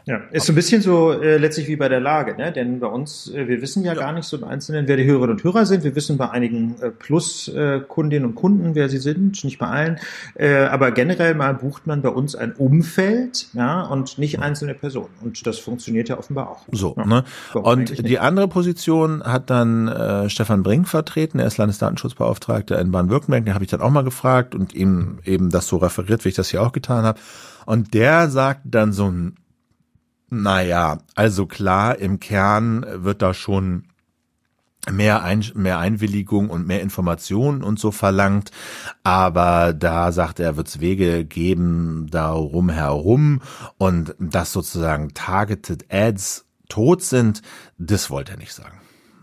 Ja, ist so ein bisschen so äh, letztlich wie bei der Lage, ne? denn bei uns, äh, wir wissen ja, ja, gar nicht so im Einzelnen, wer die Hörerinnen und Hörer sind. Wir wissen bei einigen äh, Plus-Kundinnen und Kunden, wer sie sind, nicht bei allen. Äh, aber generell mal bucht man bei uns ein Umfeld ja, und nicht einzelne Personen. Und das funktioniert ja offenbar auch. So, ja, ne? Und die andere Position hat dann äh, Stefan Brink vertreten, er ist Landesdatenschutzbeauftragter in Baden-Württemberg, den habe ich dann auch mal gefragt und ihm eben das so referiert, wie ich das hier auch getan habe. Und der sagt dann so ein naja, also klar, im Kern wird da schon mehr, Ein mehr Einwilligung und mehr Informationen und so verlangt. Aber da sagt er, wird es Wege geben darum herum und dass sozusagen Targeted Ads tot sind, das wollte er nicht sagen.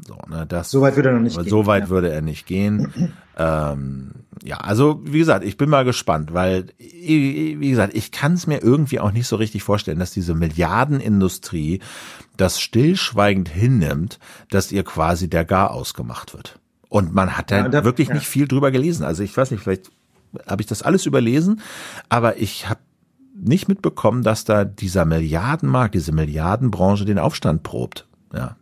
So, ne, das, so weit würde er noch nicht gehen. So weit ja. würde er nicht gehen. ähm, ja, also wie gesagt, ich bin mal gespannt, weil, wie gesagt, ich kann es mir irgendwie auch nicht so richtig vorstellen, dass diese Milliardenindustrie das stillschweigend hinnimmt, dass ihr quasi der Gar ausgemacht wird. Und man hat ja, da wirklich ja. nicht viel drüber gelesen. Also ich weiß nicht, vielleicht habe ich das alles überlesen, aber ich habe nicht mitbekommen, dass da dieser Milliardenmarkt, diese Milliardenbranche den Aufstand probt. Ja.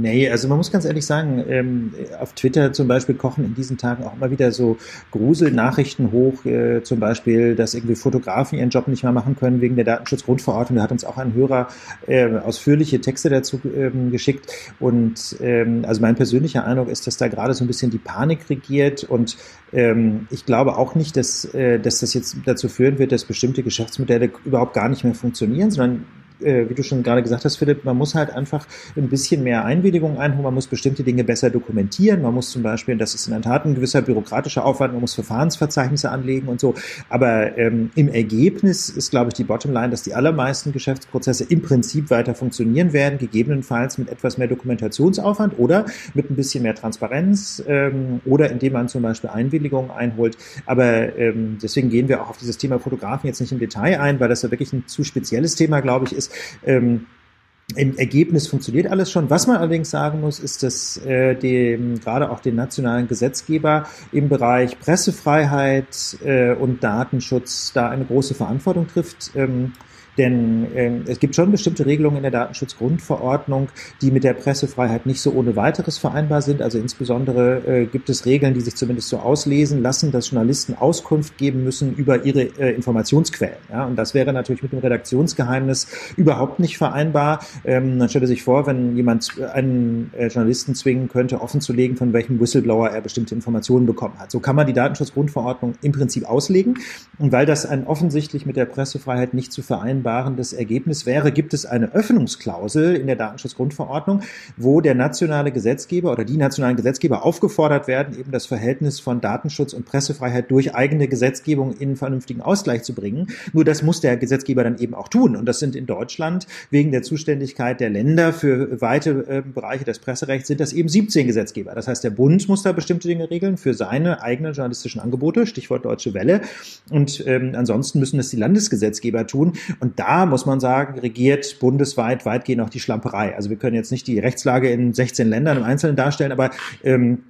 Nee, also man muss ganz ehrlich sagen, ähm, auf Twitter zum Beispiel kochen in diesen Tagen auch immer wieder so Gruselnachrichten hoch, äh, zum Beispiel, dass irgendwie Fotografen ihren Job nicht mehr machen können wegen der Datenschutzgrundverordnung. Da hat uns auch ein Hörer äh, ausführliche Texte dazu ähm, geschickt. Und ähm, also mein persönlicher Eindruck ist, dass da gerade so ein bisschen die Panik regiert und ähm, ich glaube auch nicht, dass, äh, dass das jetzt dazu führen wird, dass bestimmte Geschäftsmodelle überhaupt gar nicht mehr funktionieren, sondern äh, wie du schon gerade gesagt hast, Philipp, man muss halt einfach ein bisschen mehr Einwilligung einholen, man muss bestimmte Dinge besser dokumentieren, man muss zum Beispiel, das ist in der Tat ein gewisser bürokratischer Aufwand, man muss Verfahrensverzeichnisse anlegen und so. Aber ähm, im Ergebnis ist, glaube ich, die Bottomline, dass die allermeisten Geschäftsprozesse im Prinzip weiter funktionieren werden, gegebenenfalls mit etwas mehr Dokumentationsaufwand oder mit ein bisschen mehr Transparenz ähm, oder indem man zum Beispiel Einwilligungen einholt. Aber ähm, deswegen gehen wir auch auf dieses Thema Fotografen jetzt nicht im Detail ein, weil das ja wirklich ein zu spezielles Thema, glaube ich, ist. Ähm, im Ergebnis funktioniert alles schon. Was man allerdings sagen muss, ist, dass äh, dem, gerade auch den nationalen Gesetzgeber im Bereich Pressefreiheit äh, und Datenschutz da eine große Verantwortung trifft. Ähm, denn äh, es gibt schon bestimmte Regelungen in der Datenschutzgrundverordnung, die mit der Pressefreiheit nicht so ohne weiteres vereinbar sind. Also insbesondere äh, gibt es Regeln, die sich zumindest so auslesen lassen, dass Journalisten Auskunft geben müssen über ihre äh, Informationsquellen. Ja? Und das wäre natürlich mit dem Redaktionsgeheimnis überhaupt nicht vereinbar. Ähm, man stelle sich vor, wenn jemand einen äh, Journalisten zwingen könnte, offenzulegen, von welchem Whistleblower er bestimmte Informationen bekommen hat. So kann man die Datenschutzgrundverordnung im Prinzip auslegen. Und weil das ein offensichtlich mit der Pressefreiheit nicht zu vereinbaren vereinbarendes Ergebnis wäre, gibt es eine Öffnungsklausel in der Datenschutzgrundverordnung, wo der nationale Gesetzgeber oder die nationalen Gesetzgeber aufgefordert werden, eben das Verhältnis von Datenschutz und Pressefreiheit durch eigene Gesetzgebung in vernünftigen Ausgleich zu bringen. Nur das muss der Gesetzgeber dann eben auch tun. Und das sind in Deutschland wegen der Zuständigkeit der Länder für weite äh, Bereiche des Presserechts sind das eben 17 Gesetzgeber. Das heißt, der Bund muss da bestimmte Dinge regeln für seine eigenen journalistischen Angebote, Stichwort Deutsche Welle. Und ähm, ansonsten müssen es die Landesgesetzgeber tun. Und da muss man sagen, regiert bundesweit weitgehend auch die Schlamperei. Also wir können jetzt nicht die Rechtslage in 16 Ländern im Einzelnen darstellen, aber ähm,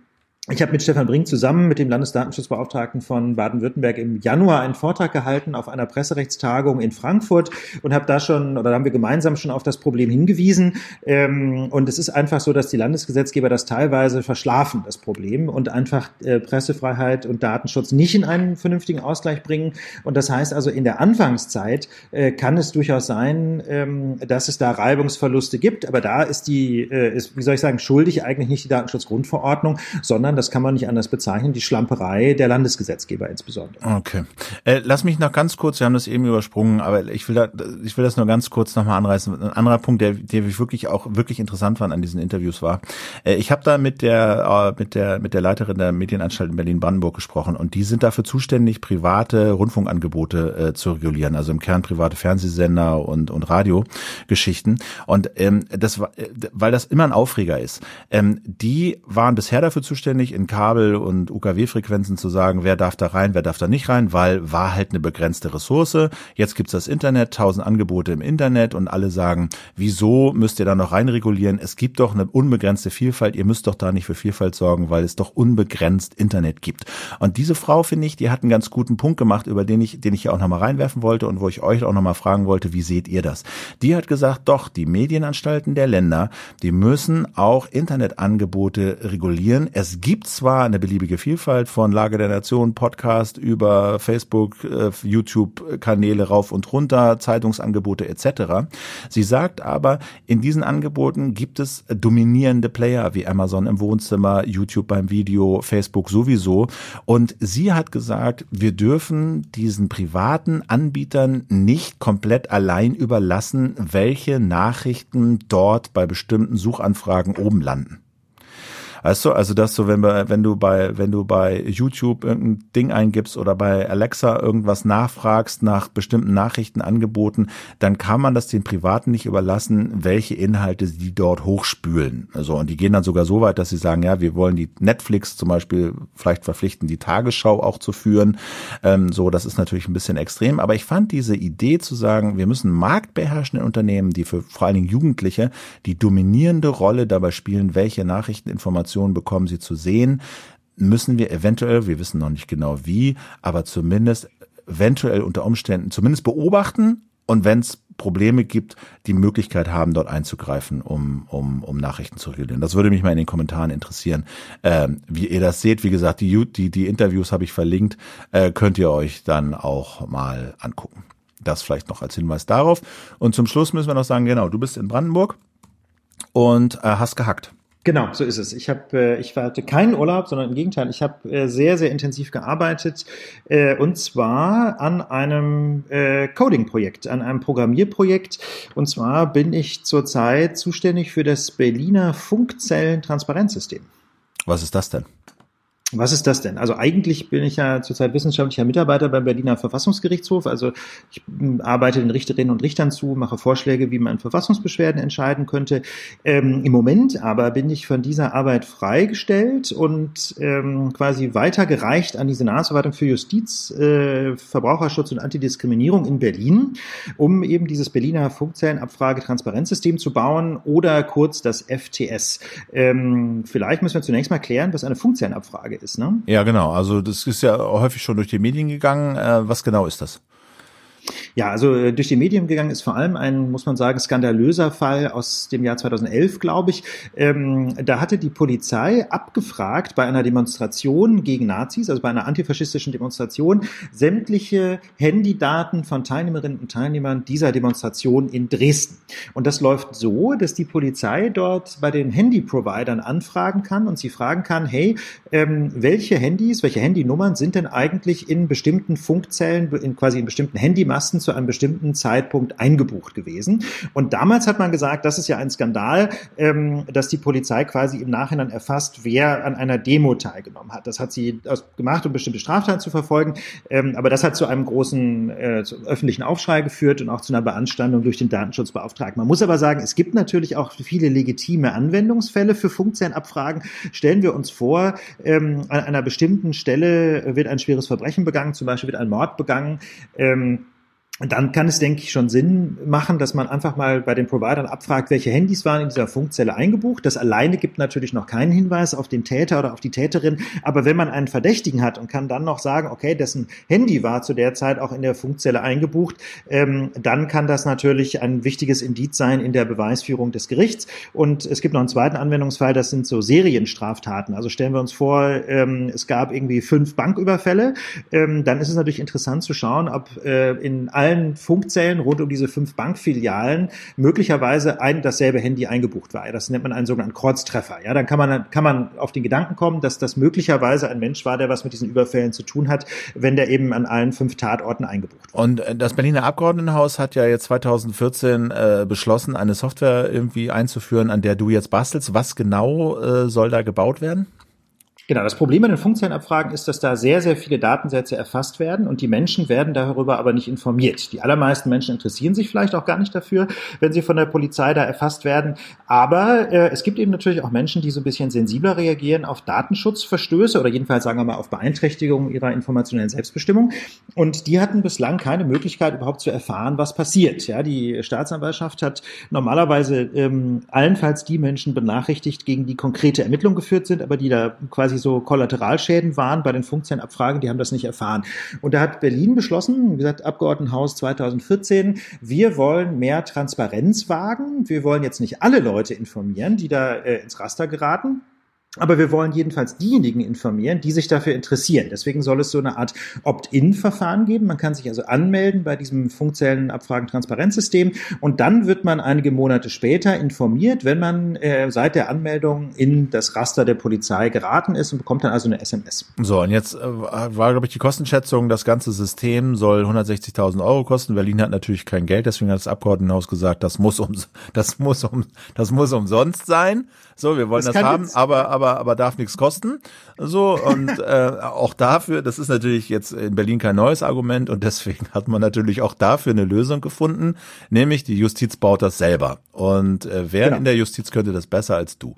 ich habe mit Stefan Brink zusammen mit dem Landesdatenschutzbeauftragten von Baden-Württemberg im Januar einen Vortrag gehalten auf einer Presserechtstagung in Frankfurt und habe da schon oder da haben wir gemeinsam schon auf das Problem hingewiesen. Ähm, und es ist einfach so, dass die Landesgesetzgeber das teilweise verschlafen, das Problem, und einfach äh, Pressefreiheit und Datenschutz nicht in einen vernünftigen Ausgleich bringen. Und das heißt also, in der Anfangszeit äh, kann es durchaus sein, ähm, dass es da Reibungsverluste gibt. Aber da ist die, äh, ist, wie soll ich sagen, schuldig eigentlich nicht die Datenschutzgrundverordnung, sondern das kann man nicht anders bezeichnen, die Schlamperei der Landesgesetzgeber insbesondere. Okay. Äh, lass mich noch ganz kurz, wir haben das eben übersprungen, aber ich will, da, ich will das nur ganz kurz nochmal anreißen. Ein anderer Punkt, der, der wirklich auch wirklich interessant fand an diesen Interviews war, äh, ich habe da mit der, äh, mit, der, mit der Leiterin der Medienanstalt in Berlin-Brandenburg gesprochen und die sind dafür zuständig, private Rundfunkangebote äh, zu regulieren, also im Kern private Fernsehsender und, und Radiogeschichten. Und ähm, das war, äh, weil das immer ein Aufreger ist. Ähm, die waren bisher dafür zuständig, schwierig in Kabel- und UKW-Frequenzen zu sagen, wer darf da rein, wer darf da nicht rein, weil war halt eine begrenzte Ressource. Jetzt gibt's das Internet, tausend Angebote im Internet und alle sagen, wieso müsst ihr da noch reinregulieren? Es gibt doch eine unbegrenzte Vielfalt, ihr müsst doch da nicht für Vielfalt sorgen, weil es doch unbegrenzt Internet gibt. Und diese Frau, finde ich, die hat einen ganz guten Punkt gemacht, über den ich, den ich hier auch nochmal reinwerfen wollte und wo ich euch auch nochmal fragen wollte, wie seht ihr das? Die hat gesagt, doch, die Medienanstalten der Länder, die müssen auch Internetangebote regulieren. Es gibt gibt zwar eine beliebige Vielfalt von Lage der Nation, Podcast über Facebook, äh, YouTube-Kanäle rauf und runter, Zeitungsangebote etc. Sie sagt aber, in diesen Angeboten gibt es dominierende Player wie Amazon im Wohnzimmer, YouTube beim Video, Facebook sowieso. Und sie hat gesagt, wir dürfen diesen privaten Anbietern nicht komplett allein überlassen, welche Nachrichten dort bei bestimmten Suchanfragen oben landen. Weißt du, also dass du, wenn, wenn du bei, wenn du bei YouTube irgendein Ding eingibst oder bei Alexa irgendwas nachfragst nach bestimmten Nachrichtenangeboten, dann kann man das den Privaten nicht überlassen, welche Inhalte die dort hochspülen. Also, und die gehen dann sogar so weit, dass sie sagen, ja, wir wollen die Netflix zum Beispiel vielleicht verpflichten, die Tagesschau auch zu führen. Ähm, so, das ist natürlich ein bisschen extrem. Aber ich fand diese Idee zu sagen, wir müssen marktbeherrschende Unternehmen, die für vor allen Dingen Jugendliche die dominierende Rolle dabei spielen, welche Nachrichteninformationen Informationen bekommen, sie zu sehen, müssen wir eventuell, wir wissen noch nicht genau wie, aber zumindest eventuell unter Umständen zumindest beobachten und wenn es Probleme gibt, die Möglichkeit haben, dort einzugreifen, um, um, um Nachrichten zu regulieren. Das würde mich mal in den Kommentaren interessieren, ähm, wie ihr das seht. Wie gesagt, die, die, die Interviews habe ich verlinkt, äh, könnt ihr euch dann auch mal angucken. Das vielleicht noch als Hinweis darauf. Und zum Schluss müssen wir noch sagen, genau, du bist in Brandenburg und äh, hast gehackt. Genau, so ist es. Ich habe, äh, ich hatte keinen Urlaub, sondern im Gegenteil, ich habe äh, sehr, sehr intensiv gearbeitet äh, und zwar an einem Coding-Projekt, an einem Programmierprojekt. Und zwar bin ich zurzeit zuständig für das Berliner Funkzellen-Transparenzsystem. Was ist das denn? Was ist das denn? Also eigentlich bin ich ja zurzeit wissenschaftlicher Mitarbeiter beim Berliner Verfassungsgerichtshof. Also ich hm, arbeite den Richterinnen und Richtern zu, mache Vorschläge, wie man Verfassungsbeschwerden entscheiden könnte. Ähm, Im Moment aber bin ich von dieser Arbeit freigestellt und ähm, quasi weitergereicht an die Senatsverwaltung für Justiz, äh, Verbraucherschutz und Antidiskriminierung in Berlin, um eben dieses Berliner Funkzellenabfrage-Transparenzsystem zu bauen oder kurz das FTS. Ähm, vielleicht müssen wir zunächst mal klären, was eine Funkzellenabfrage ist, ne? Ja, genau. Also das ist ja häufig schon durch die Medien gegangen. Äh, was genau ist das? Ja, also äh, durch die Medien gegangen ist vor allem ein, muss man sagen, skandalöser Fall aus dem Jahr 2011, glaube ich. Ähm, da hatte die Polizei abgefragt bei einer Demonstration gegen Nazis, also bei einer antifaschistischen Demonstration, sämtliche Handydaten von Teilnehmerinnen und Teilnehmern dieser Demonstration in Dresden. Und das läuft so, dass die Polizei dort bei den Handyprovidern anfragen kann und sie fragen kann, hey, ähm, welche Handys, welche Handynummern sind denn eigentlich in bestimmten Funkzellen, in quasi in bestimmten Handymasten zu einem bestimmten Zeitpunkt eingebucht gewesen. Und damals hat man gesagt, das ist ja ein Skandal, ähm, dass die Polizei quasi im Nachhinein erfasst, wer an einer Demo teilgenommen hat. Das hat sie gemacht, um bestimmte Straftaten zu verfolgen. Ähm, aber das hat zu einem großen äh, öffentlichen Aufschrei geführt und auch zu einer Beanstandung durch den Datenschutzbeauftragten. Man muss aber sagen, es gibt natürlich auch viele legitime Anwendungsfälle für Funkzellenabfragen. Stellen wir uns vor, ähm, an einer bestimmten Stelle wird ein schweres Verbrechen begangen, zum Beispiel wird ein Mord begangen. Ähm, dann kann es, denke ich, schon Sinn machen, dass man einfach mal bei den Providern abfragt, welche Handys waren in dieser Funkzelle eingebucht. Das alleine gibt natürlich noch keinen Hinweis auf den Täter oder auf die Täterin. Aber wenn man einen Verdächtigen hat und kann dann noch sagen, okay, dessen Handy war zu der Zeit auch in der Funkzelle eingebucht, ähm, dann kann das natürlich ein wichtiges Indiz sein in der Beweisführung des Gerichts. Und es gibt noch einen zweiten Anwendungsfall, das sind so Serienstraftaten. Also stellen wir uns vor, ähm, es gab irgendwie fünf Banküberfälle. Ähm, dann ist es natürlich interessant zu schauen, ob äh, in allen allen Funkzellen rund um diese fünf Bankfilialen möglicherweise ein dasselbe Handy eingebucht war. Das nennt man einen sogenannten Kreuztreffer. Ja, dann kann man, kann man auf den Gedanken kommen, dass das möglicherweise ein Mensch war, der was mit diesen Überfällen zu tun hat, wenn der eben an allen fünf Tatorten eingebucht war. Und äh, das Berliner Abgeordnetenhaus hat ja jetzt 2014 äh, beschlossen, eine Software irgendwie einzuführen, an der du jetzt bastelst. Was genau äh, soll da gebaut werden? Genau, das Problem bei den Funkzellenabfragen ist, dass da sehr, sehr viele Datensätze erfasst werden und die Menschen werden darüber aber nicht informiert. Die allermeisten Menschen interessieren sich vielleicht auch gar nicht dafür, wenn sie von der Polizei da erfasst werden. Aber äh, es gibt eben natürlich auch Menschen, die so ein bisschen sensibler reagieren auf Datenschutzverstöße oder jedenfalls sagen wir mal auf Beeinträchtigungen ihrer informationellen Selbstbestimmung. Und die hatten bislang keine Möglichkeit überhaupt zu erfahren, was passiert. Ja, die Staatsanwaltschaft hat normalerweise ähm, allenfalls die Menschen benachrichtigt, gegen die konkrete Ermittlungen geführt sind, aber die da quasi so Kollateralschäden waren bei den Funkzellenabfragen, die haben das nicht erfahren. Und da hat Berlin beschlossen, wie gesagt, Abgeordnetenhaus 2014, wir wollen mehr Transparenz wagen. Wir wollen jetzt nicht alle Leute informieren, die da äh, ins Raster geraten. Aber wir wollen jedenfalls diejenigen informieren, die sich dafür interessieren. Deswegen soll es so eine Art Opt-in-Verfahren geben. Man kann sich also anmelden bei diesem Funkzellenabfragen-Transparenzsystem und dann wird man einige Monate später informiert, wenn man äh, seit der Anmeldung in das Raster der Polizei geraten ist und bekommt dann also eine SMS. So, und jetzt äh, war, glaube ich, die Kostenschätzung, das ganze System soll 160.000 Euro kosten. Berlin hat natürlich kein Geld, deswegen hat das Abgeordnetenhaus gesagt, das muss um, das muss um, das muss umsonst sein. So, wir wollen das, das haben, aber, aber, aber darf nichts kosten. So, und äh, auch dafür, das ist natürlich jetzt in Berlin kein neues Argument und deswegen hat man natürlich auch dafür eine Lösung gefunden, nämlich die Justiz baut das selber. Und äh, wer genau. in der Justiz könnte das besser als du?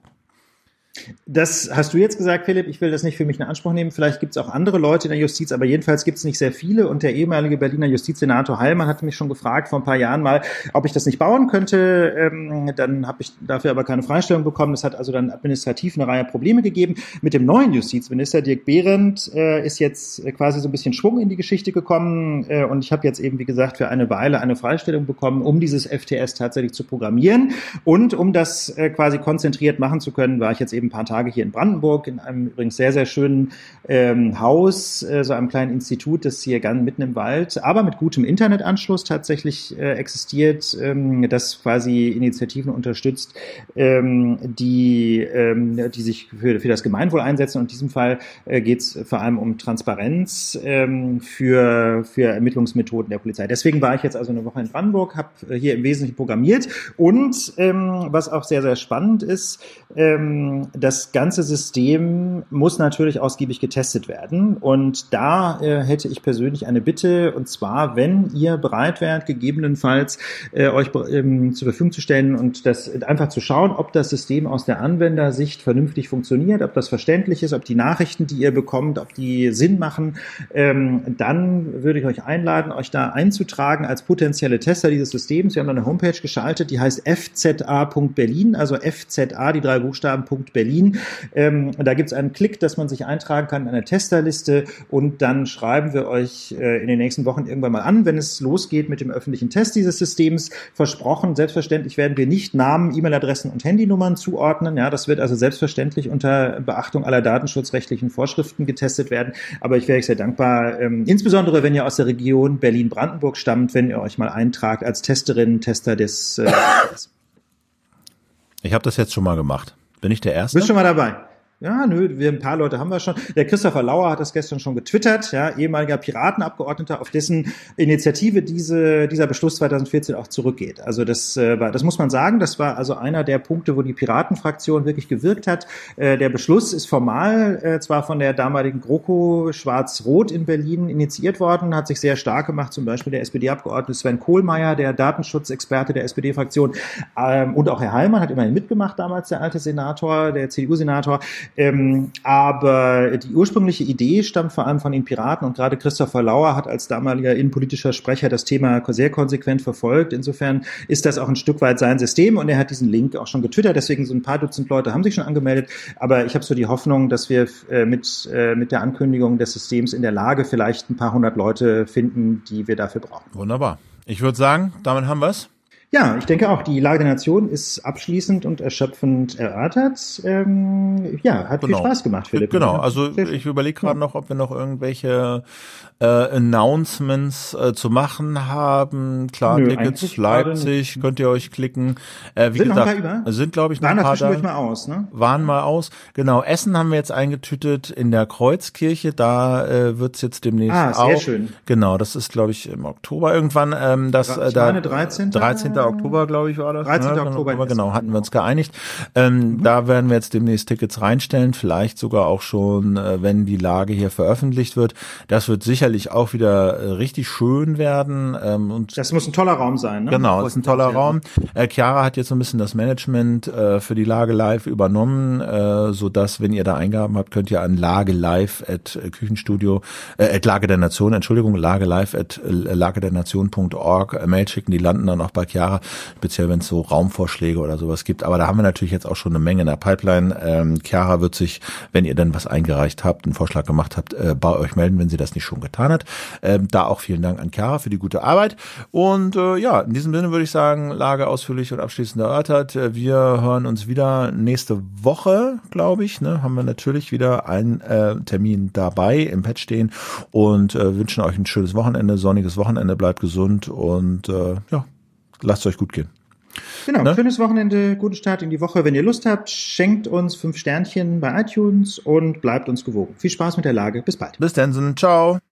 Das hast du jetzt gesagt, Philipp. Ich will das nicht für mich in Anspruch nehmen. Vielleicht gibt es auch andere Leute in der Justiz, aber jedenfalls gibt es nicht sehr viele. Und der ehemalige Berliner Justizsenator Heilmann hatte mich schon gefragt vor ein paar Jahren mal, ob ich das nicht bauen könnte. Ähm, dann habe ich dafür aber keine Freistellung bekommen. Das hat also dann administrativ eine Reihe Probleme gegeben. Mit dem neuen Justizminister Dirk Behrendt äh, ist jetzt quasi so ein bisschen Schwung in die Geschichte gekommen. Äh, und ich habe jetzt eben, wie gesagt, für eine Weile eine Freistellung bekommen, um dieses FTS tatsächlich zu programmieren. Und um das äh, quasi konzentriert machen zu können, war ich jetzt eben ein paar Tage hier in Brandenburg, in einem übrigens sehr, sehr schönen ähm, Haus, äh, so einem kleinen Institut, das hier ganz mitten im Wald, aber mit gutem Internetanschluss tatsächlich äh, existiert, ähm, das quasi Initiativen unterstützt, ähm, die, ähm, die sich für, für das Gemeinwohl einsetzen. Und in diesem Fall äh, geht es vor allem um Transparenz ähm, für, für Ermittlungsmethoden der Polizei. Deswegen war ich jetzt also eine Woche in Brandenburg, habe äh, hier im Wesentlichen programmiert und ähm, was auch sehr, sehr spannend ist, ähm, das ganze System muss natürlich ausgiebig getestet werden. Und da äh, hätte ich persönlich eine Bitte, und zwar, wenn ihr bereit wärt, gegebenenfalls äh, euch ähm, zur Verfügung zu stellen und das einfach zu schauen, ob das System aus der Anwendersicht vernünftig funktioniert, ob das verständlich ist, ob die Nachrichten, die ihr bekommt, ob die Sinn machen, ähm, dann würde ich euch einladen, euch da einzutragen als potenzielle Tester dieses Systems. Wir haben eine Homepage geschaltet, die heißt fza.berlin, also FZA, die drei Buchstaben Berlin. Ähm, da gibt es einen Klick, dass man sich eintragen kann in eine Testerliste und dann schreiben wir euch äh, in den nächsten Wochen irgendwann mal an, wenn es losgeht mit dem öffentlichen Test dieses Systems. Versprochen, selbstverständlich werden wir nicht Namen, E-Mail-Adressen und Handynummern zuordnen. Ja, das wird also selbstverständlich unter Beachtung aller datenschutzrechtlichen Vorschriften getestet werden. Aber ich wäre euch sehr dankbar, ähm, insbesondere wenn ihr aus der Region Berlin-Brandenburg stammt, wenn ihr euch mal eintragt als Testerin, Tester des äh, Ich habe das jetzt schon mal gemacht. Bin ich der Erste? Bist schon mal dabei. Ja, nö, wir ein paar Leute haben wir schon. Der Christopher Lauer hat das gestern schon getwittert, ja, ehemaliger Piratenabgeordneter, auf dessen Initiative diese, dieser Beschluss 2014 auch zurückgeht. Also das äh, war, das muss man sagen, das war also einer der Punkte, wo die Piratenfraktion wirklich gewirkt hat. Äh, der Beschluss ist formal äh, zwar von der damaligen GroKo Schwarz-Rot in Berlin initiiert worden, hat sich sehr stark gemacht, zum Beispiel der SPD-Abgeordnete Sven Kohlmeier, der Datenschutzexperte der SPD-Fraktion, ähm, und auch Herr Heilmann hat immerhin mitgemacht damals, der alte Senator, der CDU-Senator. Ähm, aber die ursprüngliche Idee stammt vor allem von den Piraten und gerade Christopher Lauer hat als damaliger innenpolitischer Sprecher das Thema sehr konsequent verfolgt. Insofern ist das auch ein Stück weit sein System und er hat diesen Link auch schon getwittert. Deswegen so ein paar Dutzend Leute haben sich schon angemeldet. Aber ich habe so die Hoffnung, dass wir äh, mit, äh, mit der Ankündigung des Systems in der Lage vielleicht ein paar hundert Leute finden, die wir dafür brauchen. Wunderbar. Ich würde sagen, damit haben wir's. Ja, ich denke auch, die Lage der Nation ist abschließend und erschöpfend erörtert. Ähm, ja, hat genau. viel Spaß gemacht, Philipp. Genau, also ich überlege gerade noch, ob wir noch irgendwelche äh, Announcements äh, zu machen haben. Klar, Nö, Tickets Leipzig, könnt ihr euch klicken. Äh, wie sind gesagt, noch sind glaube ich noch waren ein paar da. mal aus, ne? Waren mal aus. Genau, Essen haben wir jetzt eingetütet in der Kreuzkirche. Da äh, wird's jetzt demnächst ah, sehr auch. schön. Genau, das ist glaube ich im Oktober irgendwann. Ähm, das ich äh, da meine 13. 13. Oktober glaube ich war das. 13. Ne? Oktober. Genau, genau, hatten wir uns geeinigt. Ähm, mhm. Da werden wir jetzt demnächst Tickets reinstellen. Vielleicht sogar auch schon, äh, wenn die Lage hier veröffentlicht wird. Das wird sicherlich sicherlich auch wieder äh, richtig schön werden. Ähm, und das muss ein toller Raum sein, ne? Genau, das ist ein toller Raum. Äh, Chiara hat jetzt so ein bisschen das Management äh, für die Lage live übernommen, äh, so dass wenn ihr da Eingaben habt, könnt ihr an Lage live at äh, Küchenstudio, äh, at Lage der Nation, Entschuldigung, Lage live at äh, Lage der Nation.org äh, Mail schicken. Die landen dann auch bei Chiara, speziell wenn es so Raumvorschläge oder sowas gibt. Aber da haben wir natürlich jetzt auch schon eine Menge in der Pipeline. Ähm, Chiara wird sich, wenn ihr dann was eingereicht habt, einen Vorschlag gemacht habt, äh, bei euch melden, wenn sie das nicht schon getan getan hat. Ähm, da auch vielen Dank an Chiara für die gute Arbeit. Und äh, ja, in diesem Sinne würde ich sagen, Lage ausführlich und abschließend erörtert. Äh, wir hören uns wieder nächste Woche, glaube ich. Ne, haben wir natürlich wieder einen äh, Termin dabei im Pad stehen und äh, wünschen euch ein schönes Wochenende, sonniges Wochenende, bleibt gesund und äh, ja, lasst euch gut gehen. Genau, ne? schönes Wochenende, guten Start in die Woche. Wenn ihr Lust habt, schenkt uns fünf Sternchen bei iTunes und bleibt uns gewogen. Viel Spaß mit der Lage. Bis bald. Bis dann, ciao.